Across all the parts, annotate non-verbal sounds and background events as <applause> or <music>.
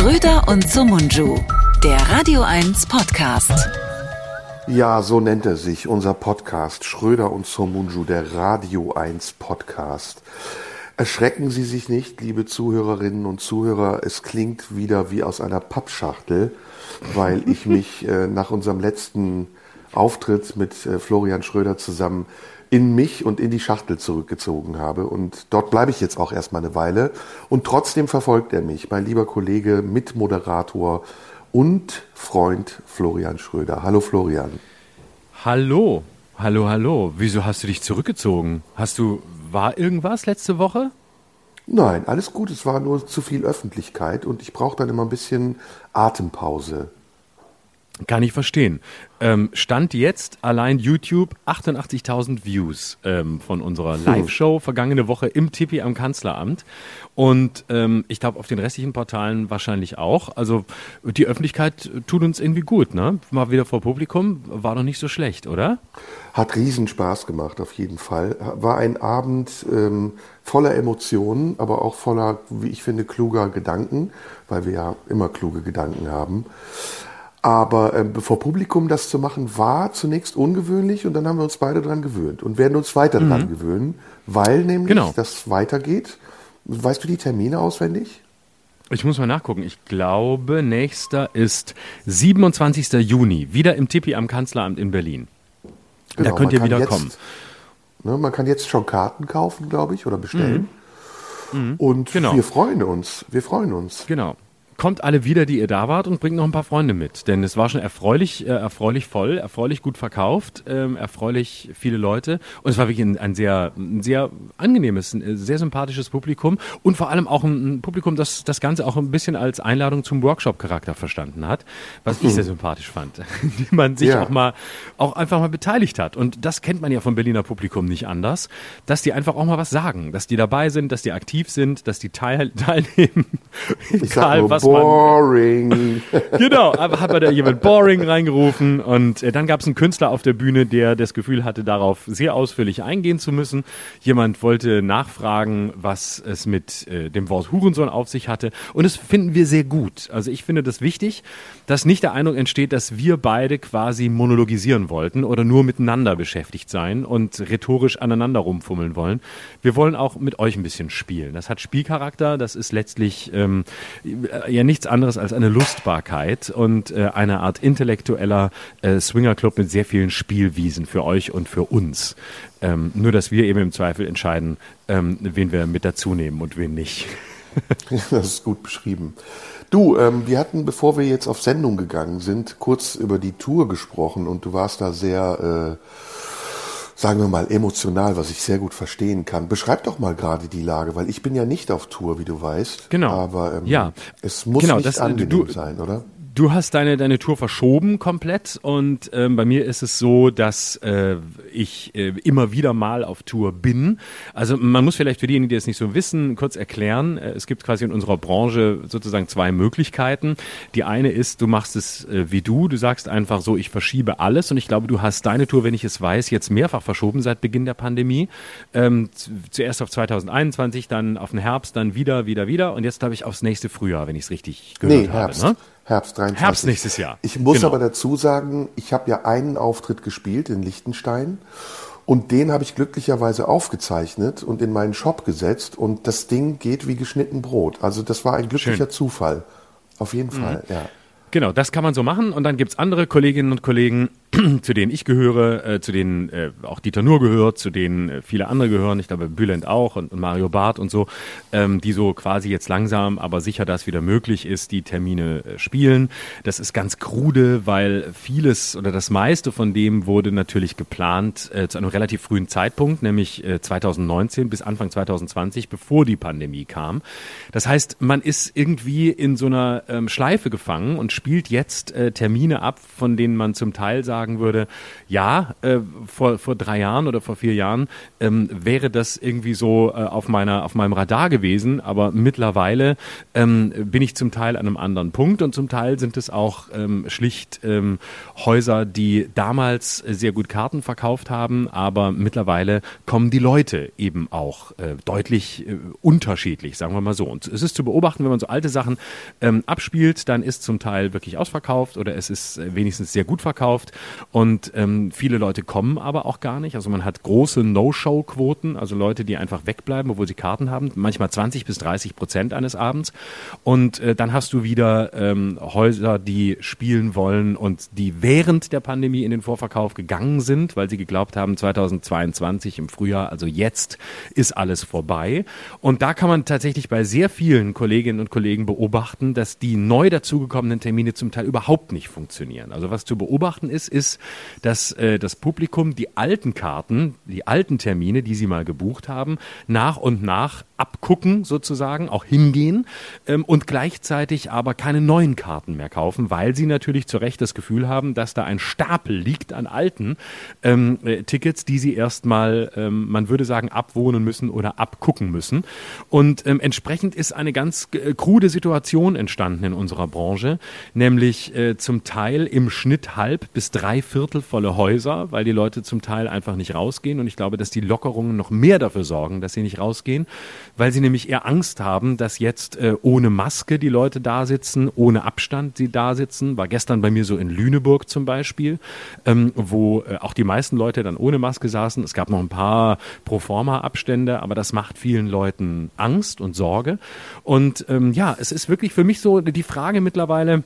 Schröder und Sumunju, der Radio 1 Podcast. Ja, so nennt er sich, unser Podcast Schröder und Somunju, der Radio 1 Podcast. Erschrecken Sie sich nicht, liebe Zuhörerinnen und Zuhörer, es klingt wieder wie aus einer Pappschachtel, weil ich mich äh, nach unserem letzten Auftritt mit äh, Florian Schröder zusammen in mich und in die Schachtel zurückgezogen habe. Und dort bleibe ich jetzt auch erstmal eine Weile. Und trotzdem verfolgt er mich, mein lieber Kollege, Mitmoderator und Freund Florian Schröder. Hallo Florian. Hallo, hallo, hallo. Wieso hast du dich zurückgezogen? Hast du, war irgendwas letzte Woche? Nein, alles gut. Es war nur zu viel Öffentlichkeit und ich brauche dann immer ein bisschen Atempause. Kann ich verstehen. Ähm, Stand jetzt allein YouTube 88.000 Views ähm, von unserer Live-Show vergangene Woche im Tippi am Kanzleramt. Und ähm, ich glaube, auf den restlichen Portalen wahrscheinlich auch. Also die Öffentlichkeit tut uns irgendwie gut, ne? Mal wieder vor Publikum, war doch nicht so schlecht, oder? Hat riesen Spaß gemacht, auf jeden Fall. War ein Abend ähm, voller Emotionen, aber auch voller, wie ich finde, kluger Gedanken, weil wir ja immer kluge Gedanken haben. Aber äh, vor Publikum das zu machen, war zunächst ungewöhnlich und dann haben wir uns beide dran gewöhnt und werden uns weiter mhm. dran gewöhnen, weil nämlich genau. das weitergeht. Weißt du die Termine auswendig? Ich muss mal nachgucken. Ich glaube, nächster ist 27. Juni, wieder im Tippi am Kanzleramt in Berlin. Genau, da könnt ihr wieder jetzt, kommen. Ne, man kann jetzt schon Karten kaufen, glaube ich, oder bestellen. Mhm. Mhm. Und genau. wir freuen uns. Wir freuen uns. Genau kommt alle wieder, die ihr da wart und bringt noch ein paar Freunde mit. Denn es war schon erfreulich, äh, erfreulich voll, erfreulich gut verkauft, ähm, erfreulich viele Leute. Und es war wirklich ein, ein sehr, ein sehr angenehmes, ein sehr sympathisches Publikum und vor allem auch ein, ein Publikum, das das Ganze auch ein bisschen als Einladung zum Workshop-Charakter verstanden hat, was ich sehr sympathisch fand, <laughs> die man sich ja. auch mal, auch einfach mal beteiligt hat. Und das kennt man ja vom Berliner Publikum nicht anders, dass die einfach auch mal was sagen, dass die dabei sind, dass die aktiv sind, dass die teil, <laughs> teilnehmen, egal was Boring. <laughs> genau, aber hat da jemand Boring reingerufen und äh, dann gab es einen Künstler auf der Bühne, der das Gefühl hatte, darauf sehr ausführlich eingehen zu müssen. Jemand wollte nachfragen, was es mit äh, dem Wort Hurensohn auf sich hatte und das finden wir sehr gut. Also ich finde das wichtig, dass nicht der Eindruck entsteht, dass wir beide quasi monologisieren wollten oder nur miteinander beschäftigt sein und rhetorisch aneinander rumfummeln wollen. Wir wollen auch mit euch ein bisschen spielen. Das hat Spielcharakter, das ist letztlich ähm, ja nichts anderes als eine Lustbarkeit und äh, eine Art intellektueller äh, Swingerclub mit sehr vielen Spielwiesen für euch und für uns. Ähm, nur, dass wir eben im Zweifel entscheiden, ähm, wen wir mit dazu nehmen und wen nicht. <laughs> das ist gut beschrieben. Du, ähm, wir hatten, bevor wir jetzt auf Sendung gegangen sind, kurz über die Tour gesprochen und du warst da sehr äh, sagen wir mal, emotional, was ich sehr gut verstehen kann. Beschreib doch mal gerade die Lage, weil ich bin ja nicht auf Tour, wie du weißt. Genau. Aber ähm, ja. es muss genau, nicht das, angenehm du, sein, oder? Du hast deine, deine Tour verschoben komplett und ähm, bei mir ist es so, dass äh, ich äh, immer wieder mal auf Tour bin. Also man muss vielleicht für diejenigen, die es nicht so wissen, kurz erklären. Äh, es gibt quasi in unserer Branche sozusagen zwei Möglichkeiten. Die eine ist, du machst es äh, wie du, du sagst einfach so, ich verschiebe alles und ich glaube, du hast deine Tour, wenn ich es weiß, jetzt mehrfach verschoben seit Beginn der Pandemie. Ähm, zuerst auf 2021, dann auf den Herbst, dann wieder, wieder, wieder und jetzt glaube ich aufs nächste Frühjahr, wenn ich es richtig gehört nee, Herbst. habe. Ne? Herbst 23. Herbst nächstes Jahr. Ich muss genau. aber dazu sagen, ich habe ja einen Auftritt gespielt in Liechtenstein und den habe ich glücklicherweise aufgezeichnet und in meinen Shop gesetzt und das Ding geht wie geschnitten Brot. Also das war ein glücklicher Schön. Zufall. Auf jeden mhm. Fall, ja. Genau, das kann man so machen. Und dann gibt's andere Kolleginnen und Kollegen, <clears throat> zu denen ich gehöre, äh, zu denen äh, auch Dieter Nur gehört, zu denen äh, viele andere gehören, ich glaube Bülent auch und, und Mario Barth und so, ähm, die so quasi jetzt langsam, aber sicher, dass wieder möglich ist, die Termine äh, spielen. Das ist ganz krude, weil vieles oder das meiste von dem wurde natürlich geplant äh, zu einem relativ frühen Zeitpunkt, nämlich äh, 2019 bis Anfang 2020, bevor die Pandemie kam. Das heißt, man ist irgendwie in so einer ähm, Schleife gefangen und spielt jetzt äh, Termine ab, von denen man zum Teil sagt, sagen würde, ja, äh, vor, vor drei Jahren oder vor vier Jahren ähm, wäre das irgendwie so äh, auf meiner auf meinem Radar gewesen, aber mittlerweile ähm, bin ich zum Teil an einem anderen Punkt und zum Teil sind es auch ähm, schlicht ähm, Häuser, die damals sehr gut Karten verkauft haben, aber mittlerweile kommen die Leute eben auch äh, deutlich äh, unterschiedlich, sagen wir mal so. Und es ist zu beobachten, wenn man so alte Sachen ähm, abspielt, dann ist zum Teil wirklich ausverkauft oder es ist äh, wenigstens sehr gut verkauft und ähm, viele Leute kommen aber auch gar nicht. Also man hat große No-Show-Quoten, also Leute, die einfach wegbleiben, obwohl sie Karten haben, manchmal 20 bis 30 Prozent eines Abends. Und äh, dann hast du wieder ähm, Häuser, die spielen wollen und die während der Pandemie in den Vorverkauf gegangen sind, weil sie geglaubt haben, 2022 im Frühjahr, also jetzt, ist alles vorbei. Und da kann man tatsächlich bei sehr vielen Kolleginnen und Kollegen beobachten, dass die neu dazugekommenen Termine zum Teil überhaupt nicht funktionieren. Also was zu beobachten ist, ist, dass äh, das Publikum die alten Karten, die alten Termine, die sie mal gebucht haben, nach und nach abgucken sozusagen, auch hingehen ähm, und gleichzeitig aber keine neuen Karten mehr kaufen, weil sie natürlich zu Recht das Gefühl haben, dass da ein Stapel liegt an alten ähm, äh, Tickets, die sie erstmal, ähm, man würde sagen, abwohnen müssen oder abgucken müssen. Und ähm, entsprechend ist eine ganz äh, krude Situation entstanden in unserer Branche, nämlich äh, zum Teil im Schnitt halb bis drei Viertel volle Häuser, weil die Leute zum Teil einfach nicht rausgehen. Und ich glaube, dass die Lockerungen noch mehr dafür sorgen, dass sie nicht rausgehen, weil sie nämlich eher Angst haben, dass jetzt äh, ohne Maske die Leute da sitzen, ohne Abstand sie da sitzen. War gestern bei mir so in Lüneburg zum Beispiel, ähm, wo äh, auch die meisten Leute dann ohne Maske saßen. Es gab noch ein paar Proforma-Abstände, aber das macht vielen Leuten Angst und Sorge. Und ähm, ja, es ist wirklich für mich so die Frage mittlerweile,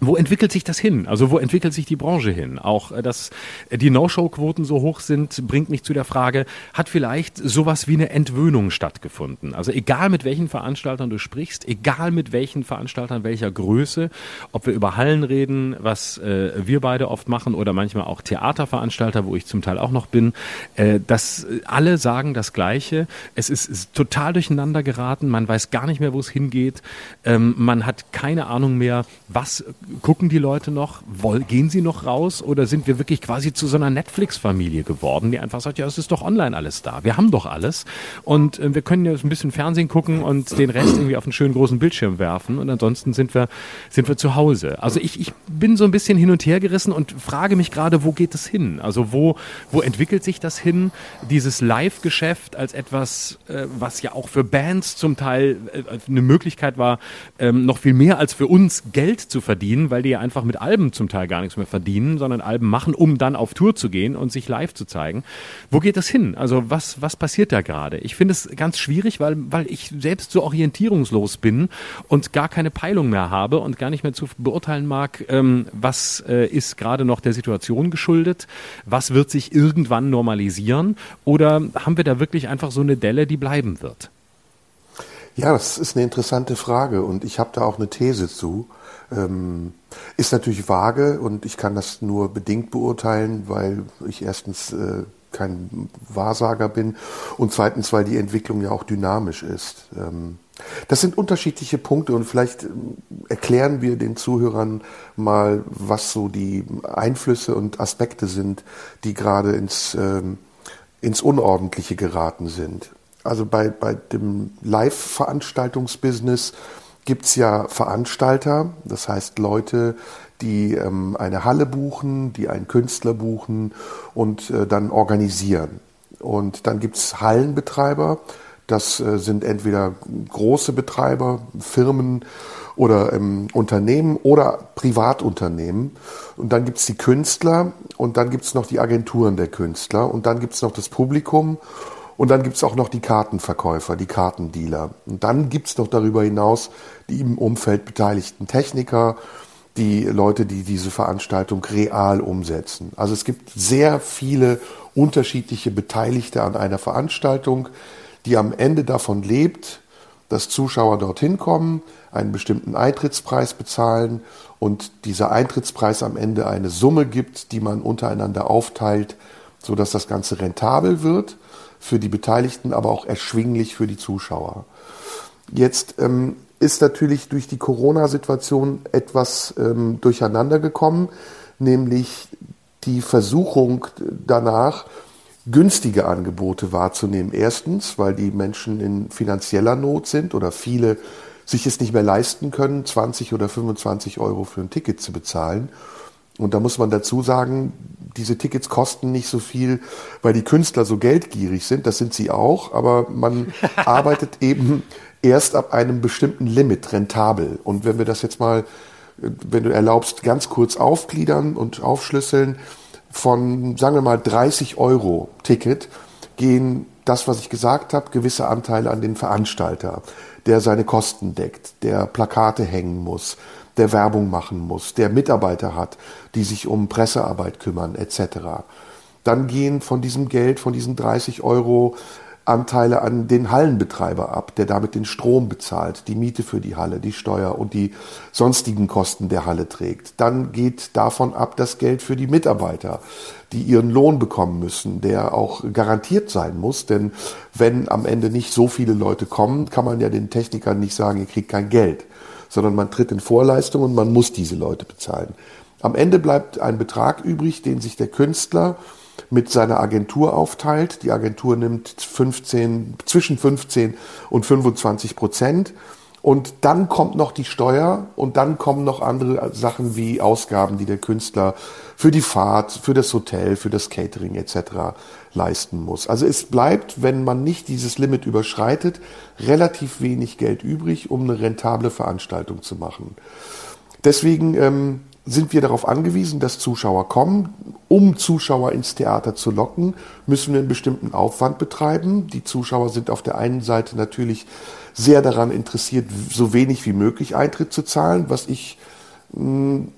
wo entwickelt sich das hin? Also wo entwickelt sich die Branche hin? Auch äh, dass die No-Show-Quoten so hoch sind, bringt mich zu der Frage, hat vielleicht sowas wie eine Entwöhnung stattgefunden? Also egal mit welchen Veranstaltern du sprichst, egal mit welchen Veranstaltern welcher Größe, ob wir über Hallen reden, was äh, wir beide oft machen oder manchmal auch Theaterveranstalter, wo ich zum Teil auch noch bin, äh, dass alle sagen das Gleiche. Es ist, ist, total durcheinander geraten, man weiß gar nicht mehr, wo es hingeht, ähm, man hat keine Ahnung mehr, was gucken die Leute noch? Gehen sie noch raus? Oder sind wir wirklich quasi zu so einer Netflix-Familie geworden, die einfach sagt, ja, es ist doch online alles da. Wir haben doch alles. Und äh, wir können jetzt ein bisschen Fernsehen gucken und den Rest irgendwie auf einen schönen großen Bildschirm werfen. Und ansonsten sind wir, sind wir zu Hause. Also ich, ich bin so ein bisschen hin und her gerissen und frage mich gerade, wo geht es hin? Also wo, wo entwickelt sich das hin? Dieses Live-Geschäft als etwas, äh, was ja auch für Bands zum Teil äh, eine Möglichkeit war, ähm, noch viel mehr als für uns Geld zu verdienen verdienen, weil die ja einfach mit Alben zum Teil gar nichts mehr verdienen, sondern Alben machen, um dann auf Tour zu gehen und sich live zu zeigen. Wo geht das hin? Also was, was passiert da gerade? Ich finde es ganz schwierig, weil, weil ich selbst so orientierungslos bin und gar keine Peilung mehr habe und gar nicht mehr zu beurteilen mag, ähm, was äh, ist gerade noch der Situation geschuldet, was wird sich irgendwann normalisieren oder haben wir da wirklich einfach so eine Delle, die bleiben wird? Ja, das ist eine interessante Frage und ich habe da auch eine These zu. Ähm, ist natürlich vage und ich kann das nur bedingt beurteilen, weil ich erstens äh, kein Wahrsager bin und zweitens, weil die Entwicklung ja auch dynamisch ist. Ähm, das sind unterschiedliche Punkte und vielleicht ähm, erklären wir den Zuhörern mal, was so die Einflüsse und Aspekte sind, die gerade ins, ähm, ins Unordentliche geraten sind. Also bei, bei dem Live-Veranstaltungsbusiness gibt es ja Veranstalter, das heißt Leute, die ähm, eine Halle buchen, die einen Künstler buchen und äh, dann organisieren. Und dann gibt es Hallenbetreiber, das äh, sind entweder große Betreiber, Firmen oder ähm, Unternehmen oder Privatunternehmen. Und dann gibt es die Künstler und dann gibt es noch die Agenturen der Künstler und dann gibt es noch das Publikum und dann gibt es auch noch die Kartenverkäufer, die Kartendealer. Und dann gibt es noch darüber hinaus die im Umfeld beteiligten Techniker, die Leute, die diese Veranstaltung real umsetzen. Also es gibt sehr viele unterschiedliche Beteiligte an einer Veranstaltung, die am Ende davon lebt, dass Zuschauer dorthin kommen, einen bestimmten Eintrittspreis bezahlen und dieser Eintrittspreis am Ende eine Summe gibt, die man untereinander aufteilt, sodass das Ganze rentabel wird für die Beteiligten, aber auch erschwinglich für die Zuschauer. Jetzt ähm, ist natürlich durch die Corona-Situation etwas ähm, durcheinander gekommen, nämlich die Versuchung danach, günstige Angebote wahrzunehmen. Erstens, weil die Menschen in finanzieller Not sind oder viele sich es nicht mehr leisten können, 20 oder 25 Euro für ein Ticket zu bezahlen. Und da muss man dazu sagen, diese Tickets kosten nicht so viel, weil die Künstler so geldgierig sind. Das sind sie auch, aber man <laughs> arbeitet eben erst ab einem bestimmten Limit rentabel. Und wenn wir das jetzt mal, wenn du erlaubst, ganz kurz aufgliedern und aufschlüsseln, von, sagen wir mal, 30 Euro Ticket gehen das, was ich gesagt habe, gewisse Anteile an den Veranstalter, der seine Kosten deckt, der Plakate hängen muss, der Werbung machen muss, der Mitarbeiter hat, die sich um Pressearbeit kümmern, etc. Dann gehen von diesem Geld, von diesen 30 Euro Anteile an den Hallenbetreiber ab, der damit den Strom bezahlt, die Miete für die Halle, die Steuer und die sonstigen Kosten der Halle trägt. Dann geht davon ab das Geld für die Mitarbeiter, die ihren Lohn bekommen müssen, der auch garantiert sein muss, denn wenn am Ende nicht so viele Leute kommen, kann man ja den Technikern nicht sagen, ihr kriegt kein Geld, sondern man tritt in Vorleistung und man muss diese Leute bezahlen. Am Ende bleibt ein Betrag übrig, den sich der Künstler mit seiner Agentur aufteilt. Die Agentur nimmt 15, zwischen 15 und 25 Prozent. Und dann kommt noch die Steuer und dann kommen noch andere Sachen wie Ausgaben, die der Künstler für die Fahrt, für das Hotel, für das Catering etc. leisten muss. Also es bleibt, wenn man nicht dieses Limit überschreitet, relativ wenig Geld übrig, um eine rentable Veranstaltung zu machen. Deswegen ähm, sind wir darauf angewiesen, dass Zuschauer kommen. Um Zuschauer ins Theater zu locken, müssen wir einen bestimmten Aufwand betreiben. Die Zuschauer sind auf der einen Seite natürlich sehr daran interessiert, so wenig wie möglich Eintritt zu zahlen, was ich, hm,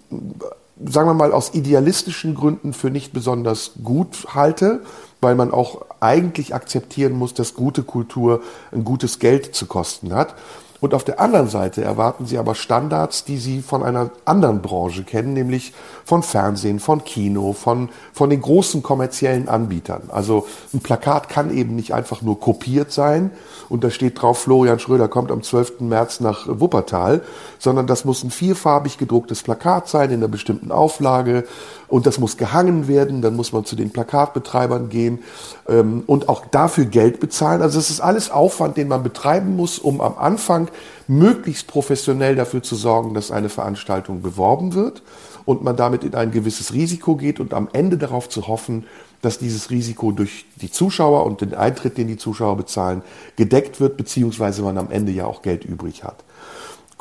sagen wir mal, aus idealistischen Gründen für nicht besonders gut halte, weil man auch eigentlich akzeptieren muss, dass gute Kultur ein gutes Geld zu kosten hat. Und auf der anderen Seite erwarten sie aber Standards, die sie von einer anderen Branche kennen, nämlich von Fernsehen, von Kino, von, von den großen kommerziellen Anbietern. Also ein Plakat kann eben nicht einfach nur kopiert sein und da steht drauf, Florian Schröder kommt am 12. März nach Wuppertal, sondern das muss ein vierfarbig gedrucktes Plakat sein in einer bestimmten Auflage und das muss gehangen werden, dann muss man zu den Plakatbetreibern gehen ähm, und auch dafür Geld bezahlen. Also es ist alles Aufwand, den man betreiben muss, um am Anfang möglichst professionell dafür zu sorgen, dass eine Veranstaltung beworben wird und man damit in ein gewisses Risiko geht und am Ende darauf zu hoffen, dass dieses Risiko durch die Zuschauer und den Eintritt, den die Zuschauer bezahlen, gedeckt wird, beziehungsweise man am Ende ja auch Geld übrig hat.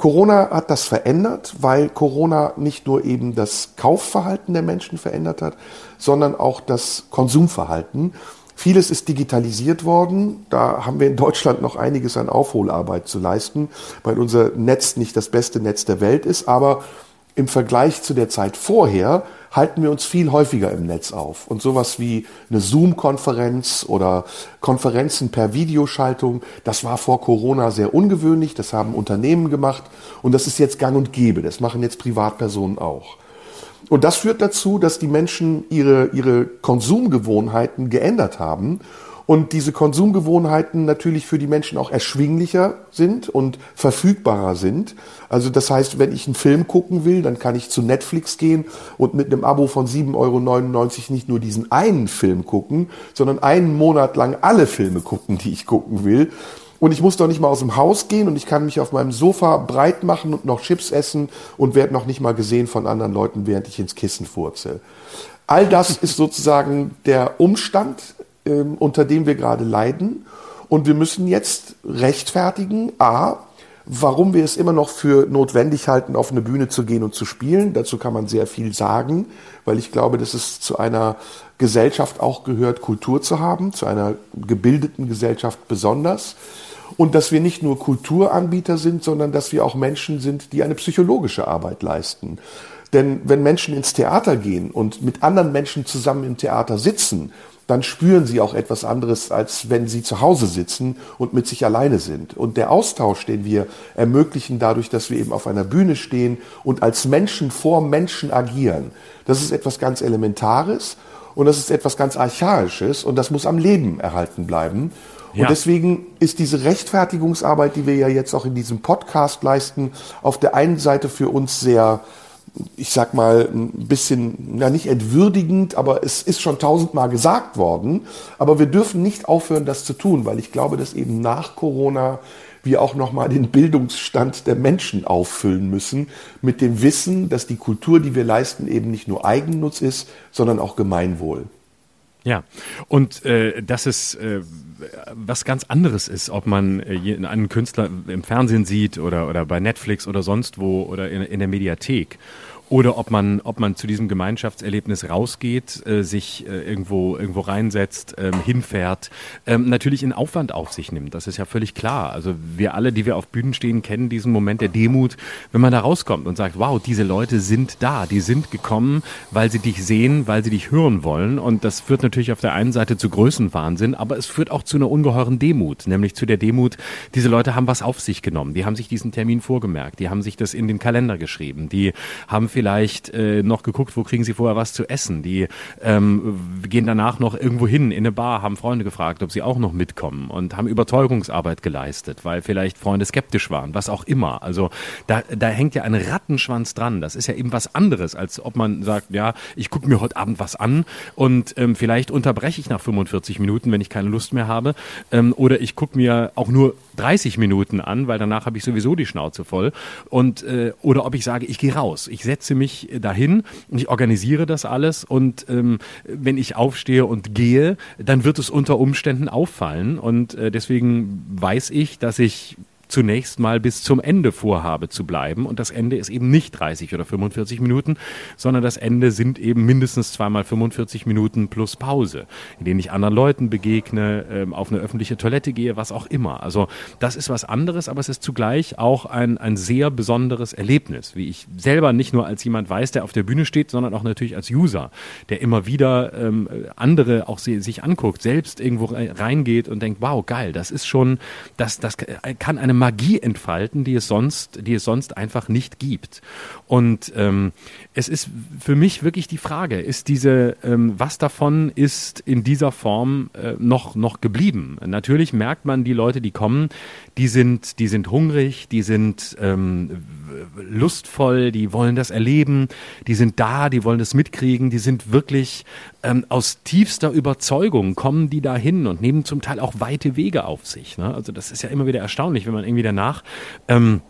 Corona hat das verändert, weil Corona nicht nur eben das Kaufverhalten der Menschen verändert hat, sondern auch das Konsumverhalten. Vieles ist digitalisiert worden. Da haben wir in Deutschland noch einiges an Aufholarbeit zu leisten, weil unser Netz nicht das beste Netz der Welt ist. Aber im Vergleich zu der Zeit vorher halten wir uns viel häufiger im Netz auf. Und sowas wie eine Zoom-Konferenz oder Konferenzen per Videoschaltung, das war vor Corona sehr ungewöhnlich. Das haben Unternehmen gemacht und das ist jetzt gang und gäbe. Das machen jetzt Privatpersonen auch. Und das führt dazu, dass die Menschen ihre, ihre Konsumgewohnheiten geändert haben und diese Konsumgewohnheiten natürlich für die Menschen auch erschwinglicher sind und verfügbarer sind. Also das heißt, wenn ich einen Film gucken will, dann kann ich zu Netflix gehen und mit einem Abo von 7,99 Euro nicht nur diesen einen Film gucken, sondern einen Monat lang alle Filme gucken, die ich gucken will. Und ich muss doch nicht mal aus dem Haus gehen und ich kann mich auf meinem Sofa breit machen und noch Chips essen und werde noch nicht mal gesehen von anderen Leuten, während ich ins Kissen furze. All das <laughs> ist sozusagen der Umstand, ähm, unter dem wir gerade leiden. Und wir müssen jetzt rechtfertigen, a, warum wir es immer noch für notwendig halten, auf eine Bühne zu gehen und zu spielen. Dazu kann man sehr viel sagen, weil ich glaube, dass es zu einer Gesellschaft auch gehört, Kultur zu haben, zu einer gebildeten Gesellschaft besonders. Und dass wir nicht nur Kulturanbieter sind, sondern dass wir auch Menschen sind, die eine psychologische Arbeit leisten. Denn wenn Menschen ins Theater gehen und mit anderen Menschen zusammen im Theater sitzen, dann spüren sie auch etwas anderes, als wenn sie zu Hause sitzen und mit sich alleine sind. Und der Austausch, den wir ermöglichen dadurch, dass wir eben auf einer Bühne stehen und als Menschen vor Menschen agieren, das ist etwas ganz Elementares und das ist etwas ganz Archaisches und das muss am Leben erhalten bleiben. Ja. Und deswegen ist diese Rechtfertigungsarbeit, die wir ja jetzt auch in diesem Podcast leisten, auf der einen Seite für uns sehr ich sag mal, ein bisschen, ja nicht entwürdigend, aber es ist schon tausendmal gesagt worden. Aber wir dürfen nicht aufhören, das zu tun, weil ich glaube, dass eben nach Corona wir auch nochmal den Bildungsstand der Menschen auffüllen müssen mit dem Wissen, dass die Kultur, die wir leisten, eben nicht nur Eigennutz ist, sondern auch Gemeinwohl. Ja, und äh, dass es äh, was ganz anderes ist, ob man äh, einen Künstler im Fernsehen sieht oder, oder bei Netflix oder sonst wo oder in, in der Mediathek oder ob man, ob man zu diesem Gemeinschaftserlebnis rausgeht, äh, sich äh, irgendwo, irgendwo reinsetzt, ähm, hinfährt, ähm, natürlich in Aufwand auf sich nimmt. Das ist ja völlig klar. Also wir alle, die wir auf Bühnen stehen, kennen diesen Moment der Demut, wenn man da rauskommt und sagt, wow, diese Leute sind da, die sind gekommen, weil sie dich sehen, weil sie dich hören wollen. Und das führt natürlich auf der einen Seite zu Größenwahnsinn, aber es führt auch zu einer ungeheuren Demut, nämlich zu der Demut, diese Leute haben was auf sich genommen, die haben sich diesen Termin vorgemerkt, die haben sich das in den Kalender geschrieben, die haben vielleicht äh, noch geguckt, wo kriegen sie vorher was zu essen. Die ähm, gehen danach noch irgendwo hin in eine Bar, haben Freunde gefragt, ob sie auch noch mitkommen und haben Überzeugungsarbeit geleistet, weil vielleicht Freunde skeptisch waren, was auch immer. Also da, da hängt ja ein Rattenschwanz dran. Das ist ja eben was anderes, als ob man sagt, ja, ich gucke mir heute Abend was an und ähm, vielleicht unterbreche ich nach 45 Minuten, wenn ich keine Lust mehr habe. Ähm, oder ich gucke mir auch nur 30 Minuten an, weil danach habe ich sowieso die Schnauze voll. Und äh, oder ob ich sage, ich gehe raus, ich setze mich dahin und ich organisiere das alles und ähm, wenn ich aufstehe und gehe, dann wird es unter Umständen auffallen und äh, deswegen weiß ich, dass ich zunächst mal bis zum Ende vorhabe zu bleiben. Und das Ende ist eben nicht 30 oder 45 Minuten, sondern das Ende sind eben mindestens zweimal 45 Minuten plus Pause, in denen ich anderen Leuten begegne, ähm, auf eine öffentliche Toilette gehe, was auch immer. Also das ist was anderes, aber es ist zugleich auch ein, ein sehr besonderes Erlebnis, wie ich selber nicht nur als jemand weiß, der auf der Bühne steht, sondern auch natürlich als User, der immer wieder ähm, andere auch sich anguckt, selbst irgendwo reingeht und denkt, wow, geil, das ist schon, das, das kann eine Magie entfalten, die es sonst, die es sonst einfach nicht gibt. Und ähm, es ist für mich wirklich die Frage, ist diese, ähm, was davon ist in dieser Form äh, noch, noch geblieben? Natürlich merkt man, die Leute, die kommen, die sind, die sind hungrig, die sind ähm, lustvoll, die wollen das erleben, die sind da, die wollen das mitkriegen, die sind wirklich ähm, aus tiefster Überzeugung kommen die da hin und nehmen zum Teil auch weite Wege auf sich. Ne? Also das ist ja immer wieder erstaunlich, wenn man irgendwie danach ähm,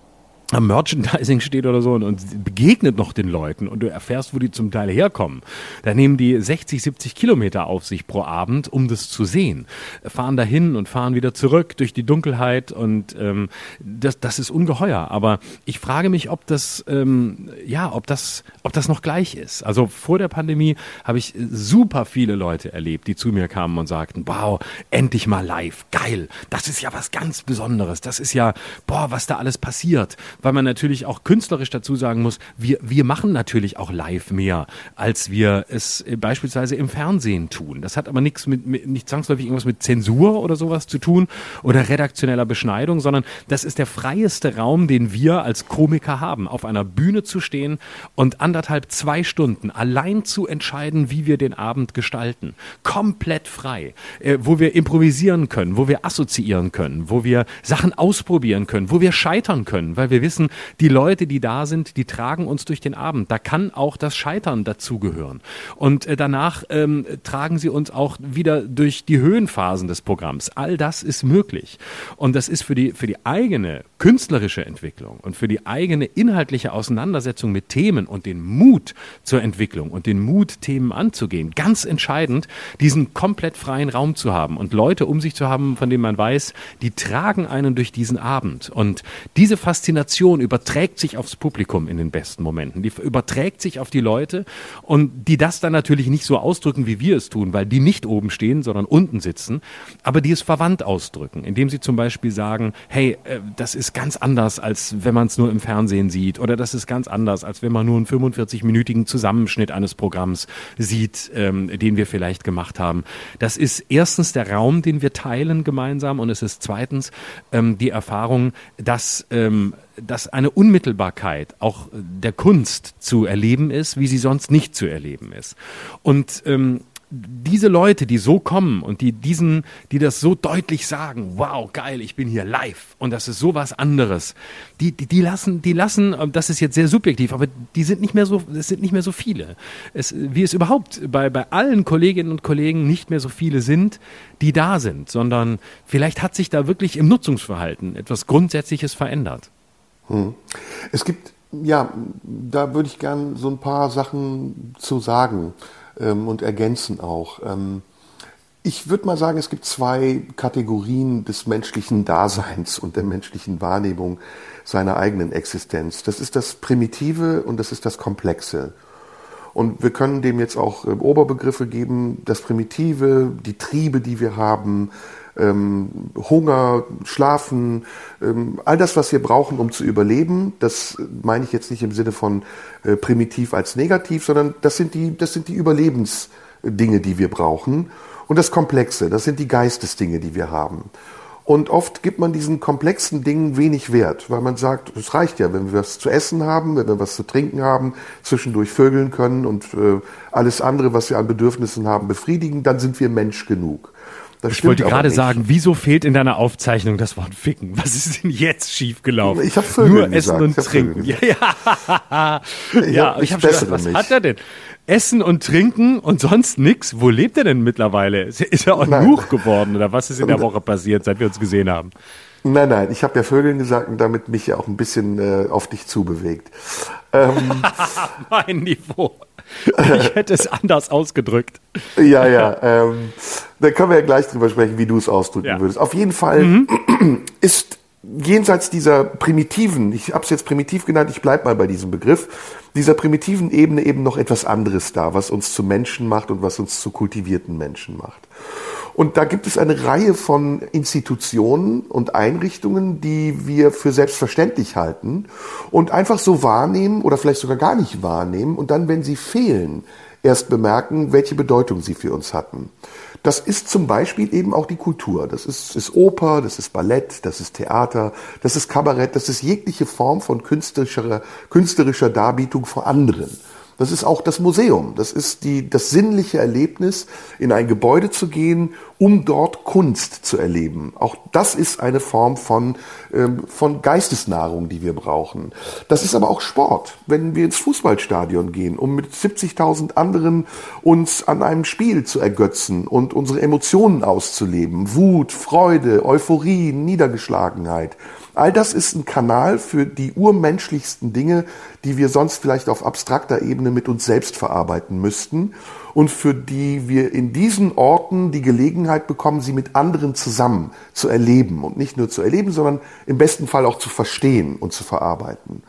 am Merchandising steht oder so und, und, begegnet noch den Leuten und du erfährst, wo die zum Teil herkommen. Da nehmen die 60, 70 Kilometer auf sich pro Abend, um das zu sehen. Fahren dahin und fahren wieder zurück durch die Dunkelheit und ähm, das, das ist ungeheuer. Aber ich frage mich, ob das, ähm, ja, ob das, ob das noch gleich ist. Also vor der Pandemie habe ich super viele Leute erlebt, die zu mir kamen und sagten, wow, endlich mal live, geil, das ist ja was ganz Besonderes. Das ist ja, boah, was da alles passiert weil man natürlich auch künstlerisch dazu sagen muss, wir, wir machen natürlich auch live mehr, als wir es beispielsweise im Fernsehen tun. Das hat aber nichts mit, mit nicht zwangsläufig irgendwas mit Zensur oder sowas zu tun oder redaktioneller Beschneidung, sondern das ist der freieste Raum, den wir als Komiker haben, auf einer Bühne zu stehen und anderthalb, zwei Stunden allein zu entscheiden, wie wir den Abend gestalten. Komplett frei, äh, wo wir improvisieren können, wo wir assoziieren können, wo wir Sachen ausprobieren können, wo wir scheitern können, weil wir wissen, wissen, die Leute, die da sind, die tragen uns durch den Abend. Da kann auch das Scheitern dazugehören. Und äh, danach ähm, tragen sie uns auch wieder durch die Höhenphasen des Programms. All das ist möglich. Und das ist für die, für die eigene künstlerische Entwicklung und für die eigene inhaltliche Auseinandersetzung mit Themen und den Mut zur Entwicklung und den Mut, Themen anzugehen, ganz entscheidend, diesen komplett freien Raum zu haben und Leute um sich zu haben, von denen man weiß, die tragen einen durch diesen Abend. Und diese Faszination Emotion überträgt sich aufs Publikum in den besten Momenten. Die überträgt sich auf die Leute und die das dann natürlich nicht so ausdrücken, wie wir es tun, weil die nicht oben stehen, sondern unten sitzen, aber die es verwandt ausdrücken, indem sie zum Beispiel sagen, hey, äh, das ist ganz anders, als wenn man es nur im Fernsehen sieht oder das ist ganz anders, als wenn man nur einen 45-minütigen Zusammenschnitt eines Programms sieht, ähm, den wir vielleicht gemacht haben. Das ist erstens der Raum, den wir teilen gemeinsam und es ist zweitens ähm, die Erfahrung, dass ähm, dass eine Unmittelbarkeit auch der Kunst zu erleben ist, wie sie sonst nicht zu erleben ist. Und ähm, diese Leute, die so kommen und die diesen, die das so deutlich sagen, wow, geil, ich bin hier live und das ist sowas anderes, die, die, die lassen, die lassen, äh, das ist jetzt sehr subjektiv, aber die sind nicht mehr so, es sind nicht mehr so viele. Es, wie es überhaupt bei, bei allen Kolleginnen und Kollegen nicht mehr so viele sind, die da sind, sondern vielleicht hat sich da wirklich im Nutzungsverhalten etwas Grundsätzliches verändert. Hm. Es gibt, ja, da würde ich gern so ein paar Sachen zu sagen ähm, und ergänzen auch. Ähm, ich würde mal sagen, es gibt zwei Kategorien des menschlichen Daseins und der menschlichen Wahrnehmung seiner eigenen Existenz. Das ist das Primitive und das ist das Komplexe. Und wir können dem jetzt auch äh, Oberbegriffe geben, das Primitive, die Triebe, die wir haben, ähm, Hunger, Schlafen, ähm, all das, was wir brauchen, um zu überleben. Das meine ich jetzt nicht im Sinne von äh, primitiv als negativ, sondern das sind die, das sind die Überlebensdinge, die wir brauchen. Und das Komplexe, das sind die Geistesdinge, die wir haben. Und oft gibt man diesen komplexen Dingen wenig Wert, weil man sagt, es reicht ja, wenn wir was zu essen haben, wenn wir was zu trinken haben, zwischendurch vögeln können und äh, alles andere, was wir an Bedürfnissen haben, befriedigen, dann sind wir Mensch genug. Das ich wollte gerade sagen, wieso fehlt in deiner Aufzeichnung das Wort Ficken? Was ist denn jetzt schiefgelaufen? Ich habe Vögel Nur gesagt. Essen und Trinken. Ja, ja. ich ja, hab ich habe gedacht, was hat er denn? Essen und Trinken und sonst nix? Wo lebt er denn mittlerweile? Ist er auch Nuch geworden oder was ist in der Woche passiert, seit wir uns gesehen haben? Nein, nein, ich habe ja Vögeln gesagt und damit mich ja auch ein bisschen äh, auf dich zubewegt. Ähm, <laughs> mein Niveau. Ich hätte es anders ausgedrückt. Ja, ja. Ähm, da können wir ja gleich drüber sprechen, wie du es ausdrücken ja. würdest. Auf jeden Fall mhm. ist jenseits dieser primitiven, ich habe es jetzt primitiv genannt, ich bleib mal bei diesem Begriff, dieser primitiven Ebene eben noch etwas anderes da, was uns zu Menschen macht und was uns zu kultivierten Menschen macht. Und da gibt es eine Reihe von Institutionen und Einrichtungen, die wir für selbstverständlich halten und einfach so wahrnehmen oder vielleicht sogar gar nicht wahrnehmen und dann, wenn sie fehlen, erst bemerken, welche Bedeutung sie für uns hatten. Das ist zum Beispiel eben auch die Kultur. Das ist, ist Oper, das ist Ballett, das ist Theater, das ist Kabarett, das ist jegliche Form von künstlerischer, künstlerischer Darbietung vor anderen. Das ist auch das Museum. Das ist die, das sinnliche Erlebnis, in ein Gebäude zu gehen, um dort Kunst zu erleben. Auch das ist eine Form von, ähm, von Geistesnahrung, die wir brauchen. Das ist aber auch Sport. Wenn wir ins Fußballstadion gehen, um mit 70.000 anderen uns an einem Spiel zu ergötzen und unsere Emotionen auszuleben. Wut, Freude, Euphorie, Niedergeschlagenheit. All das ist ein Kanal für die urmenschlichsten Dinge, die wir sonst vielleicht auf abstrakter Ebene mit uns selbst verarbeiten müssten und für die wir in diesen Orten die Gelegenheit bekommen, sie mit anderen zusammen zu erleben und nicht nur zu erleben, sondern im besten Fall auch zu verstehen und zu verarbeiten.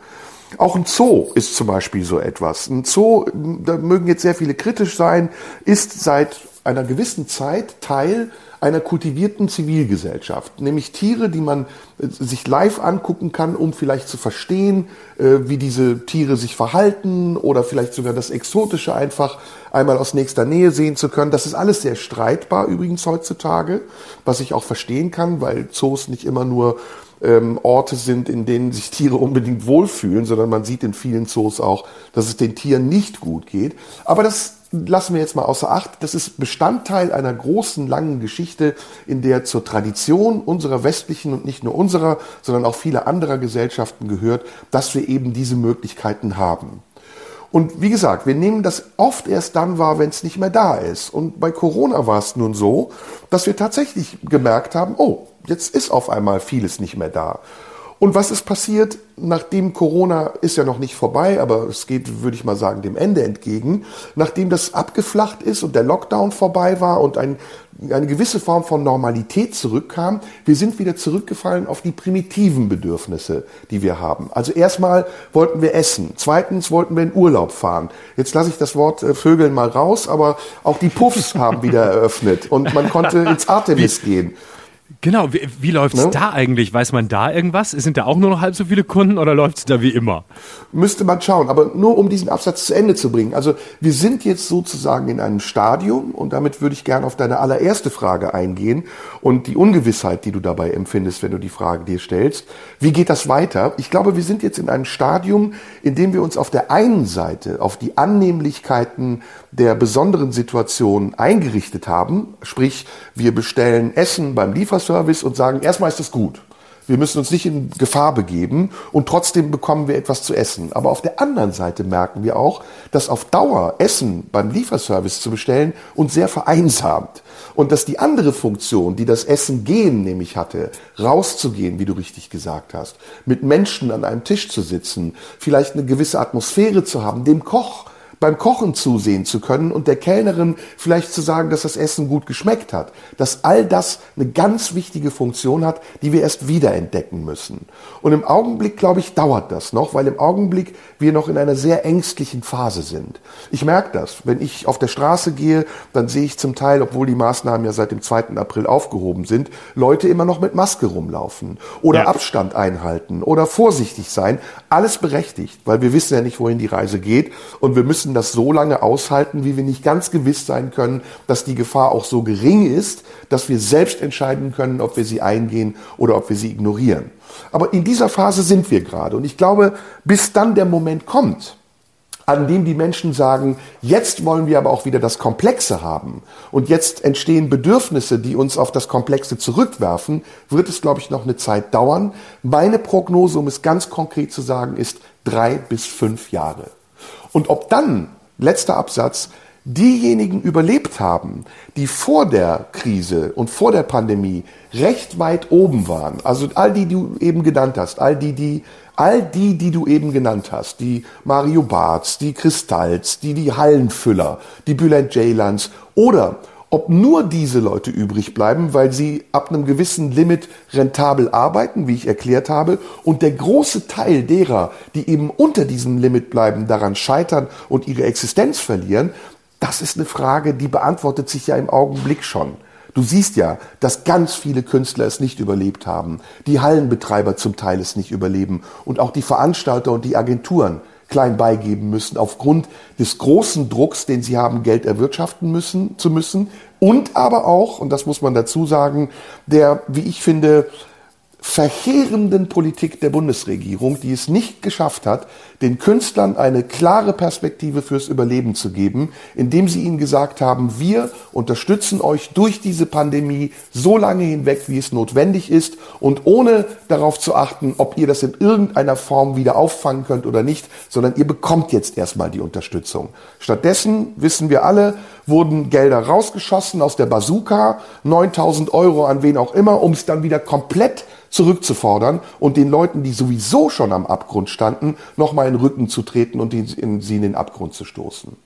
Auch ein Zoo ist zum Beispiel so etwas. Ein Zoo, da mögen jetzt sehr viele kritisch sein, ist seit einer gewissen Zeit Teil einer kultivierten Zivilgesellschaft, nämlich Tiere, die man äh, sich live angucken kann, um vielleicht zu verstehen, äh, wie diese Tiere sich verhalten oder vielleicht sogar das Exotische einfach einmal aus nächster Nähe sehen zu können. Das ist alles sehr streitbar übrigens heutzutage, was ich auch verstehen kann, weil Zoos nicht immer nur ähm, Orte sind, in denen sich Tiere unbedingt wohlfühlen, sondern man sieht in vielen Zoos auch, dass es den Tieren nicht gut geht. Aber das lassen wir jetzt mal außer Acht. Das ist Bestandteil einer großen, langen Geschichte, in der zur Tradition unserer westlichen und nicht nur unserer, sondern auch vieler anderer Gesellschaften gehört, dass wir eben diese Möglichkeiten haben. Und wie gesagt, wir nehmen das oft erst dann wahr, wenn es nicht mehr da ist. Und bei Corona war es nun so, dass wir tatsächlich gemerkt haben, oh, jetzt ist auf einmal vieles nicht mehr da. Und was ist passiert, nachdem Corona ist ja noch nicht vorbei, aber es geht, würde ich mal sagen, dem Ende entgegen, nachdem das abgeflacht ist und der Lockdown vorbei war und ein, eine gewisse Form von Normalität zurückkam, wir sind wieder zurückgefallen auf die primitiven Bedürfnisse, die wir haben. Also erstmal wollten wir essen, zweitens wollten wir in Urlaub fahren. Jetzt lasse ich das Wort äh, Vögeln mal raus, aber auch die Puffs haben <laughs> wieder eröffnet und man konnte ins Artemis gehen. Genau, wie, wie läuft es ne? da eigentlich? Weiß man da irgendwas? Sind da auch nur noch halb so viele Kunden oder läuft es da wie immer? Müsste man schauen, aber nur um diesen Absatz zu Ende zu bringen. Also wir sind jetzt sozusagen in einem Stadium und damit würde ich gerne auf deine allererste Frage eingehen und die Ungewissheit, die du dabei empfindest, wenn du die Frage dir stellst. Wie geht das weiter? Ich glaube, wir sind jetzt in einem Stadium, in dem wir uns auf der einen Seite auf die Annehmlichkeiten der besonderen Situation eingerichtet haben. Sprich, wir bestellen Essen beim Lieferservice und sagen, erstmal ist es gut. Wir müssen uns nicht in Gefahr begeben und trotzdem bekommen wir etwas zu essen. Aber auf der anderen Seite merken wir auch, dass auf Dauer Essen beim Lieferservice zu bestellen uns sehr vereinsamt. Und dass die andere Funktion, die das Essen gehen nämlich hatte, rauszugehen, wie du richtig gesagt hast, mit Menschen an einem Tisch zu sitzen, vielleicht eine gewisse Atmosphäre zu haben, dem Koch beim Kochen zusehen zu können und der Kellnerin vielleicht zu sagen, dass das Essen gut geschmeckt hat. Dass all das eine ganz wichtige Funktion hat, die wir erst wiederentdecken müssen. Und im Augenblick, glaube ich, dauert das noch, weil im Augenblick wir noch in einer sehr ängstlichen Phase sind. Ich merke das. Wenn ich auf der Straße gehe, dann sehe ich zum Teil, obwohl die Maßnahmen ja seit dem 2. April aufgehoben sind, Leute immer noch mit Maske rumlaufen oder ja. Abstand einhalten oder vorsichtig sein. Alles berechtigt, weil wir wissen ja nicht, wohin die Reise geht und wir müssen müssen das so lange aushalten, wie wir nicht ganz gewiss sein können, dass die Gefahr auch so gering ist, dass wir selbst entscheiden können, ob wir sie eingehen oder ob wir sie ignorieren. Aber in dieser Phase sind wir gerade. Und ich glaube, bis dann der Moment kommt, an dem die Menschen sagen, jetzt wollen wir aber auch wieder das Komplexe haben und jetzt entstehen Bedürfnisse, die uns auf das Komplexe zurückwerfen, wird es, glaube ich, noch eine Zeit dauern. Meine Prognose, um es ganz konkret zu sagen, ist drei bis fünf Jahre. Und ob dann, letzter Absatz, diejenigen überlebt haben, die vor der Krise und vor der Pandemie recht weit oben waren, also all die, die du eben genannt hast, all die, die, all die, die du eben genannt hast, die Mario Barths, die Kristalls, die, die Hallenfüller, die Bülent Ceylands oder ob nur diese Leute übrig bleiben, weil sie ab einem gewissen Limit rentabel arbeiten, wie ich erklärt habe, und der große Teil derer, die eben unter diesem Limit bleiben, daran scheitern und ihre Existenz verlieren, das ist eine Frage, die beantwortet sich ja im Augenblick schon. Du siehst ja, dass ganz viele Künstler es nicht überlebt haben, die Hallenbetreiber zum Teil es nicht überleben und auch die Veranstalter und die Agenturen klein beigeben müssen, aufgrund des großen Drucks, den sie haben, Geld erwirtschaften müssen, zu müssen. Und aber auch, und das muss man dazu sagen, der, wie ich finde, verheerenden Politik der Bundesregierung, die es nicht geschafft hat, den Künstlern eine klare Perspektive fürs Überleben zu geben, indem sie ihnen gesagt haben, wir unterstützen euch durch diese Pandemie so lange hinweg, wie es notwendig ist und ohne darauf zu achten, ob ihr das in irgendeiner Form wieder auffangen könnt oder nicht, sondern ihr bekommt jetzt erstmal die Unterstützung. Stattdessen, wissen wir alle, wurden Gelder rausgeschossen aus der Bazooka, 9000 Euro an wen auch immer, um es dann wieder komplett zurückzufordern und den Leuten, die sowieso schon am Abgrund standen, nochmal in den Rücken zu treten und sie in den Abgrund zu stoßen.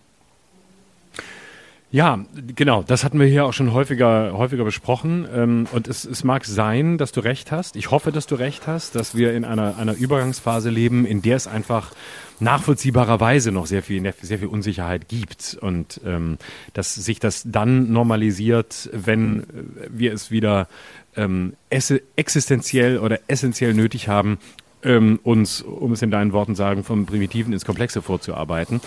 Ja, genau. Das hatten wir hier auch schon häufiger, häufiger besprochen. Ähm, und es, es mag sein, dass du recht hast. Ich hoffe, dass du recht hast, dass wir in einer, einer Übergangsphase leben, in der es einfach nachvollziehbarerweise noch sehr viel, sehr viel Unsicherheit gibt und ähm, dass sich das dann normalisiert, wenn wir es wieder ähm, existenziell oder essentiell nötig haben, ähm, uns, um es in deinen Worten sagen, vom Primitiven ins Komplexe vorzuarbeiten.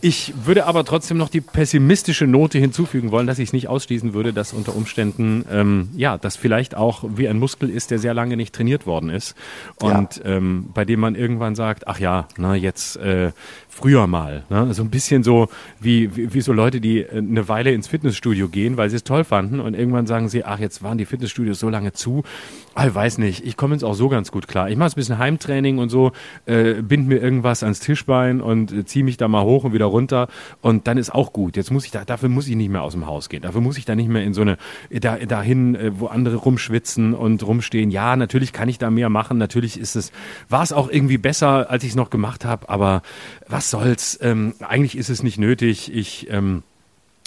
Ich würde aber trotzdem noch die pessimistische Note hinzufügen wollen, dass ich es nicht ausschließen würde, dass unter Umständen, ähm, ja, das vielleicht auch wie ein Muskel ist, der sehr lange nicht trainiert worden ist und ja. ähm, bei dem man irgendwann sagt, ach ja, na jetzt äh, früher mal. Ne? So ein bisschen so wie, wie, wie so Leute, die äh, eine Weile ins Fitnessstudio gehen, weil sie es toll fanden und irgendwann sagen sie, ach, jetzt waren die Fitnessstudios so lange zu. Ah, ich weiß nicht, ich komme jetzt auch so ganz gut klar. Ich mache ein bisschen Heimtraining und so, äh, bind mir irgendwas ans Tischbein und äh, ziehe mich da mal hoch und wieder runter und dann ist auch gut. Jetzt muss ich da, dafür muss ich nicht mehr aus dem Haus gehen. Dafür muss ich da nicht mehr in so eine, da, dahin, äh, wo andere rumschwitzen und rumstehen. Ja, natürlich kann ich da mehr machen. Natürlich ist es, war es auch irgendwie besser, als ich es noch gemacht habe, aber was soll's? Ähm, eigentlich ist es nicht nötig. Ich ähm,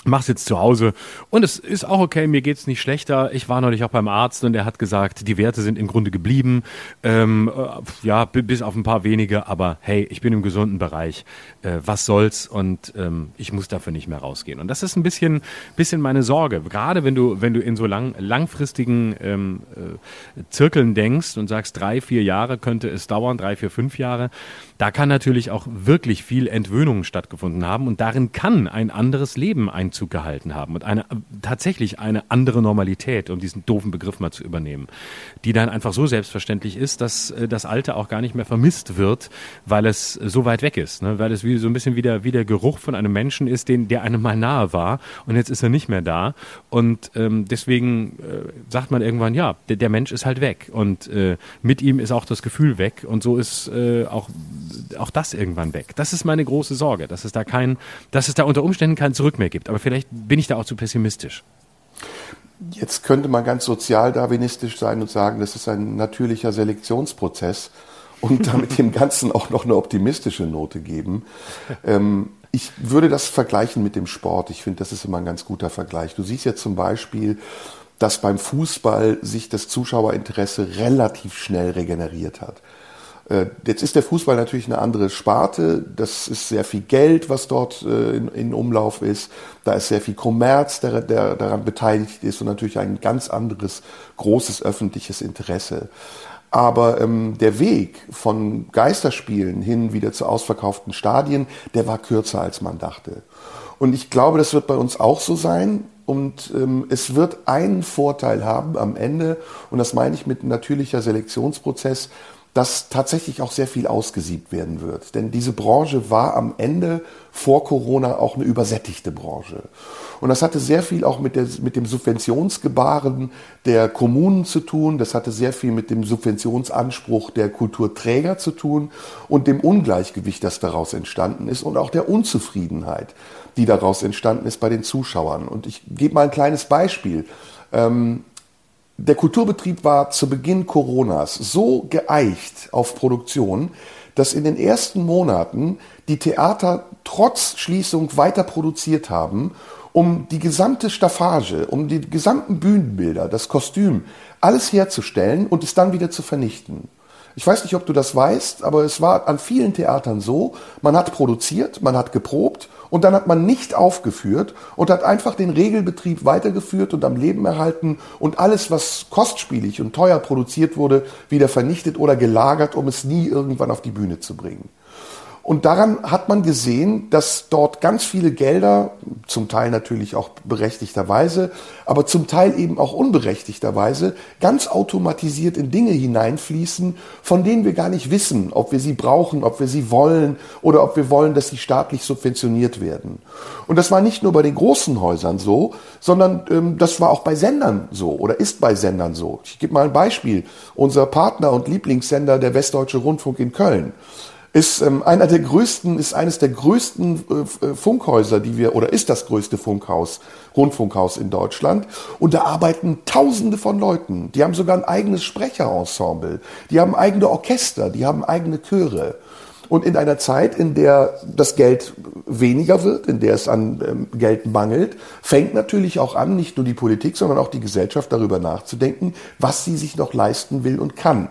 mach's jetzt zu Hause und es ist auch okay, mir geht's nicht schlechter. Ich war neulich auch beim Arzt und er hat gesagt, die Werte sind im Grunde geblieben, ähm, äh, ja, bis auf ein paar wenige, aber hey, ich bin im gesunden Bereich, äh, was soll's und ähm, ich muss dafür nicht mehr rausgehen. Und das ist ein bisschen, bisschen meine Sorge, gerade wenn du, wenn du in so lang, langfristigen ähm, äh, Zirkeln denkst und sagst, drei, vier Jahre könnte es dauern, drei, vier, fünf Jahre, da kann natürlich auch wirklich viel Entwöhnung stattgefunden haben und darin kann ein anderes Leben Einzug gehalten haben und eine tatsächlich eine andere Normalität, um diesen doofen Begriff mal zu übernehmen, die dann einfach so selbstverständlich ist, dass äh, das Alte auch gar nicht mehr vermisst wird, weil es so weit weg ist, ne? weil es wie so ein bisschen wie der, wie der Geruch von einem Menschen ist, den, der einem mal nahe war und jetzt ist er nicht mehr da und ähm, deswegen äh, sagt man irgendwann, ja, der, der Mensch ist halt weg und äh, mit ihm ist auch das Gefühl weg und so ist äh, auch auch das irgendwann weg. Das ist meine große Sorge, dass es da kein, dass es da unter Umständen kein Zurück mehr gibt. Aber vielleicht bin ich da auch zu pessimistisch. Jetzt könnte man ganz sozialdarwinistisch sein und sagen, das ist ein natürlicher Selektionsprozess und damit dem Ganzen auch noch eine optimistische Note geben. Ähm, ich würde das vergleichen mit dem Sport. Ich finde, das ist immer ein ganz guter Vergleich. Du siehst ja zum Beispiel, dass beim Fußball sich das Zuschauerinteresse relativ schnell regeneriert hat. Äh, jetzt ist der Fußball natürlich eine andere Sparte. Das ist sehr viel Geld, was dort äh, in, in Umlauf ist. Da ist sehr viel Kommerz, der, der daran beteiligt ist und natürlich ein ganz anderes großes öffentliches Interesse. Aber ähm, der Weg von Geisterspielen hin wieder zu ausverkauften Stadien, der war kürzer, als man dachte. Und ich glaube, das wird bei uns auch so sein. Und ähm, es wird einen Vorteil haben am Ende, und das meine ich mit natürlicher Selektionsprozess, dass tatsächlich auch sehr viel ausgesiebt werden wird. Denn diese Branche war am Ende vor Corona auch eine übersättigte Branche. Und das hatte sehr viel auch mit, der, mit dem Subventionsgebaren der Kommunen zu tun. Das hatte sehr viel mit dem Subventionsanspruch der Kulturträger zu tun und dem Ungleichgewicht, das daraus entstanden ist und auch der Unzufriedenheit, die daraus entstanden ist bei den Zuschauern. Und ich gebe mal ein kleines Beispiel. Ähm, der Kulturbetrieb war zu Beginn Coronas so geeicht auf Produktion, dass in den ersten Monaten die Theater trotz Schließung weiter produziert haben, um die gesamte Staffage, um die gesamten Bühnenbilder, das Kostüm, alles herzustellen und es dann wieder zu vernichten. Ich weiß nicht, ob du das weißt, aber es war an vielen Theatern so, man hat produziert, man hat geprobt und dann hat man nicht aufgeführt und hat einfach den Regelbetrieb weitergeführt und am Leben erhalten und alles, was kostspielig und teuer produziert wurde, wieder vernichtet oder gelagert, um es nie irgendwann auf die Bühne zu bringen. Und daran hat man gesehen, dass dort ganz viele Gelder, zum Teil natürlich auch berechtigterweise, aber zum Teil eben auch unberechtigterweise, ganz automatisiert in Dinge hineinfließen, von denen wir gar nicht wissen, ob wir sie brauchen, ob wir sie wollen oder ob wir wollen, dass sie staatlich subventioniert werden. Und das war nicht nur bei den großen Häusern so, sondern ähm, das war auch bei Sendern so oder ist bei Sendern so. Ich gebe mal ein Beispiel. Unser Partner und Lieblingssender, der Westdeutsche Rundfunk in Köln ist ähm, einer der größten, ist eines der größten äh, äh, Funkhäuser, die wir, oder ist das größte Funkhaus, Rundfunkhaus in Deutschland. Und da arbeiten Tausende von Leuten. Die haben sogar ein eigenes Sprecherensemble. Die haben eigene Orchester, die haben eigene Chöre. Und in einer Zeit, in der das Geld weniger wird, in der es an ähm, Geld mangelt, fängt natürlich auch an, nicht nur die Politik, sondern auch die Gesellschaft darüber nachzudenken, was sie sich noch leisten will und kann.